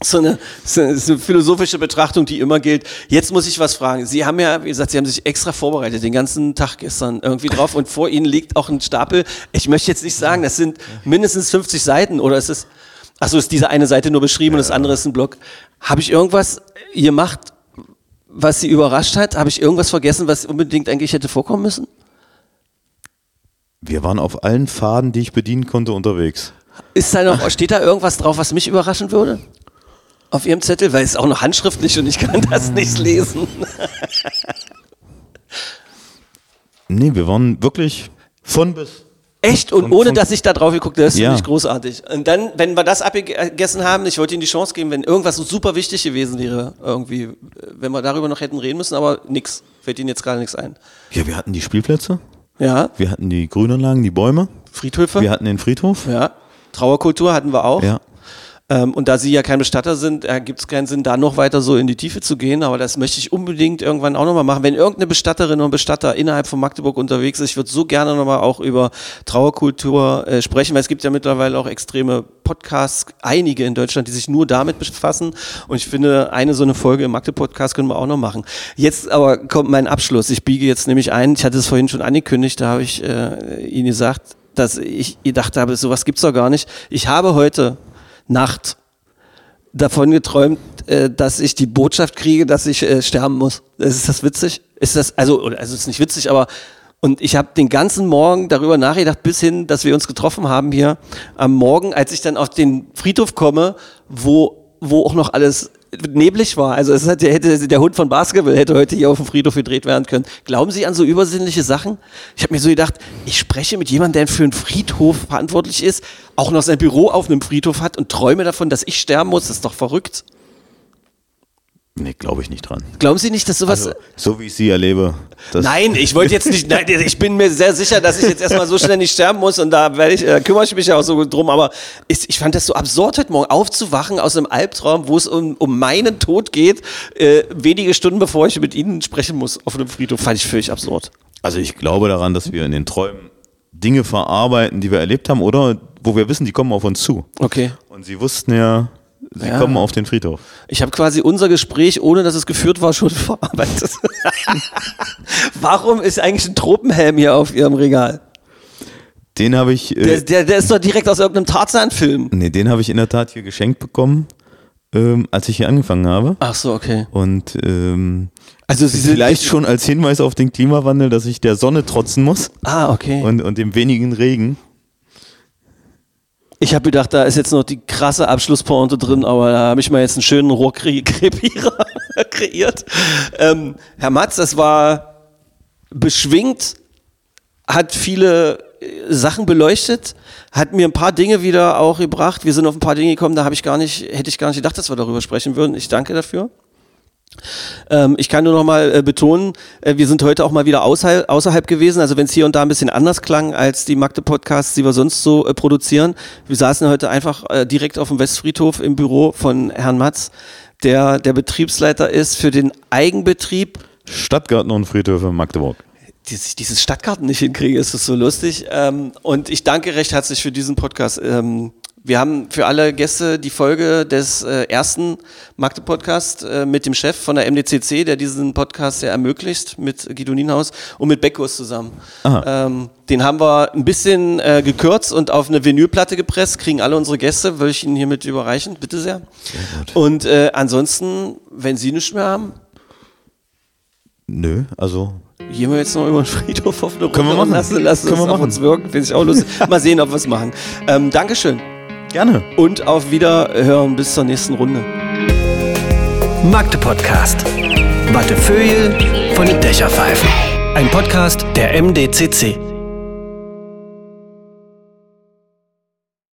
So eine, so eine, so eine philosophische Betrachtung, die immer gilt. Jetzt muss ich was fragen. Sie haben ja, wie gesagt, Sie haben sich extra vorbereitet, den ganzen Tag gestern irgendwie drauf und vor Ihnen liegt auch ein Stapel. Ich möchte jetzt nicht sagen, das sind mindestens 50 Seiten oder ist es, achso, ist diese eine Seite nur beschrieben und das andere ist ein Block. Habe ich irgendwas gemacht, was Sie überrascht hat? Habe ich irgendwas vergessen, was unbedingt eigentlich hätte vorkommen müssen? Wir waren auf allen Faden, die ich bedienen konnte, unterwegs. Ist da noch, steht da irgendwas drauf, was mich überraschen würde? Auf Ihrem Zettel, weil es ist auch noch handschriftlich und ich kann das nicht lesen. Nee, wir waren wirklich von bis. Echt? Und Von- ohne dass ich da drauf geguckt habe, das ist Ja. finde ich großartig. Und dann, wenn wir das abgegessen haben, ich wollte Ihnen die Chance geben, wenn irgendwas so super wichtig gewesen wäre, irgendwie, äh, wenn wir darüber noch hätten reden müssen, aber nix. Fällt Ihnen jetzt gerade nichts ein. Ja, wir hatten die Spielplätze, Ja, wir hatten die Grünanlagen, die Bäume, Friedhöfe. wir hatten den Friedhof. Ja, Trauerkultur hatten wir auch. Ja. Ähm, und da Sie ja kein Bestatter sind, äh, gibt es keinen Sinn, da noch weiter so in die Tiefe zu gehen. Aber das möchte ich unbedingt irgendwann auch nochmal machen. Wenn irgendeine Bestatterin oder Bestatter innerhalb von Magdeburg unterwegs ist, ich würde so gerne nochmal auch über Trauerkultur äh, sprechen, weil es gibt ja mittlerweile auch extreme Podcasts, einige in Deutschland, die sich nur damit befassen. Und ich finde, eine so eine Folge im Magde-Podcast können wir auch noch machen. Jetzt aber kommt mein Abschluss. Ich biege jetzt nämlich ein, ich hatte es vorhin schon angekündigt, da habe ich äh, Ihnen gesagt, dass ich gedacht habe, sowas gibt's doch gar nicht. Ich habe heute Nacht davon geträumt, äh, dass ich die Botschaft kriege, dass ich äh, sterben muss. Ist das witzig? Ist das, also, also es ist nicht witzig, aber und ich habe den ganzen Morgen darüber nachgedacht, bis hin, dass wir uns getroffen haben hier am Morgen, als ich dann auf den Friedhof komme, wo, wo auch noch alles neblig war. Also es hat, hätte, der Hund von Basketball hätte heute hier auf dem Friedhof gedreht werden können. Glauben Sie an so übersinnliche Sachen? Ich habe mir so gedacht, ich spreche mit jemandem, der für einen Friedhof verantwortlich ist, auch noch sein Büro auf einem Friedhof hat und träume davon, dass ich sterben muss. Das ist doch verrückt. Nee, glaube ich nicht dran. Glauben Sie nicht, dass sowas... Also, so wie ich sie erlebe. Nein, ich wollte jetzt nicht. Nein, ich bin mir sehr sicher, dass ich jetzt erstmal so schnell nicht sterben muss und da ich, äh, kümmere ich mich ja auch so drum. Aber ich, ich fand das so absurd, heute Morgen aufzuwachen aus einem Albtraum, wo es um, um meinen Tod geht, äh, wenige Stunden bevor ich mit Ihnen sprechen muss auf einem Friedhof. Fand ich völlig absurd. Also ich glaube daran, dass wir in den Träumen Dinge verarbeiten, die wir erlebt haben oder wo wir wissen, die kommen auf uns zu. Okay. Und sie wussten ja, sie Ja. kommen auf den Friedhof. Ich habe quasi unser Gespräch, ohne dass es geführt war, schon verarbeitet. Warum ist eigentlich ein Tropenhelm hier auf Ihrem Regal? Den habe ich, äh, Der, der, der ist doch direkt aus irgendeinem Tarzan-Film. nee, den habe ich in der Tat hier geschenkt bekommen, ähm, als ich hier angefangen habe. Ach so, okay. Und ähm, Also Sie vielleicht schon als Hinweis auf den Klimawandel, dass ich der Sonne trotzen muss Ah, okay. und, und dem wenigen Regen. Ich habe gedacht, da ist jetzt noch die krasse Abschlusspointe drin, aber da habe ich mal jetzt einen schönen Rohrkrepierer kreiert. Ähm, Herr Matz, das war beschwingt, hat viele äh, Sachen beleuchtet, hat mir ein paar Dinge wieder auch gebracht. Wir sind auf ein paar Dinge gekommen, da habe ich gar nicht, hätte ich gar nicht gedacht, dass wir darüber sprechen würden. Ich danke dafür. Ähm, ich kann nur noch mal äh, betonen, äh, wir sind heute auch mal wieder außerhalb, außerhalb gewesen. Also wenn es hier und da ein bisschen anders klang als die Magde-Podcasts, die wir sonst so äh, produzieren. Wir saßen heute einfach äh, direkt auf dem Westfriedhof im Büro von Herrn Matz, der der Betriebsleiter ist für den Eigenbetrieb Stadtgarten und Friedhöfe Magdeburg. dass ich dieses Stadtgarten nicht hinkriege, ist das so lustig. Ähm, und ich danke recht herzlich für diesen Podcast. Ähm, wir haben für alle Gäste die Folge des äh, ersten Magde-Podcasts äh, mit dem Chef von der MDCC, der diesen Podcast ja ermöglicht, mit Guido Nienhaus und mit Beckus zusammen. Ähm, den haben wir ein bisschen äh, gekürzt und auf eine Vinylplatte gepresst, kriegen alle unsere Gäste, würde ich Ihnen hiermit überreichen, bitte sehr. Und äh, ansonsten, wenn Sie nichts mehr haben, Nö, also Gehen wir jetzt noch über den Friedhof auf eine Runde Können wir machen. lassen, lassen Können wir machen. uns wirken. Finde ich auch lustig. Mal sehen, ob wir es machen. Ähm, Dankeschön gerne. und auf Wiederhören bis zur nächsten Runde. Magde Podcast. Wattefeuille von den Dächerpfeifen. Ein Podcast der MDCC.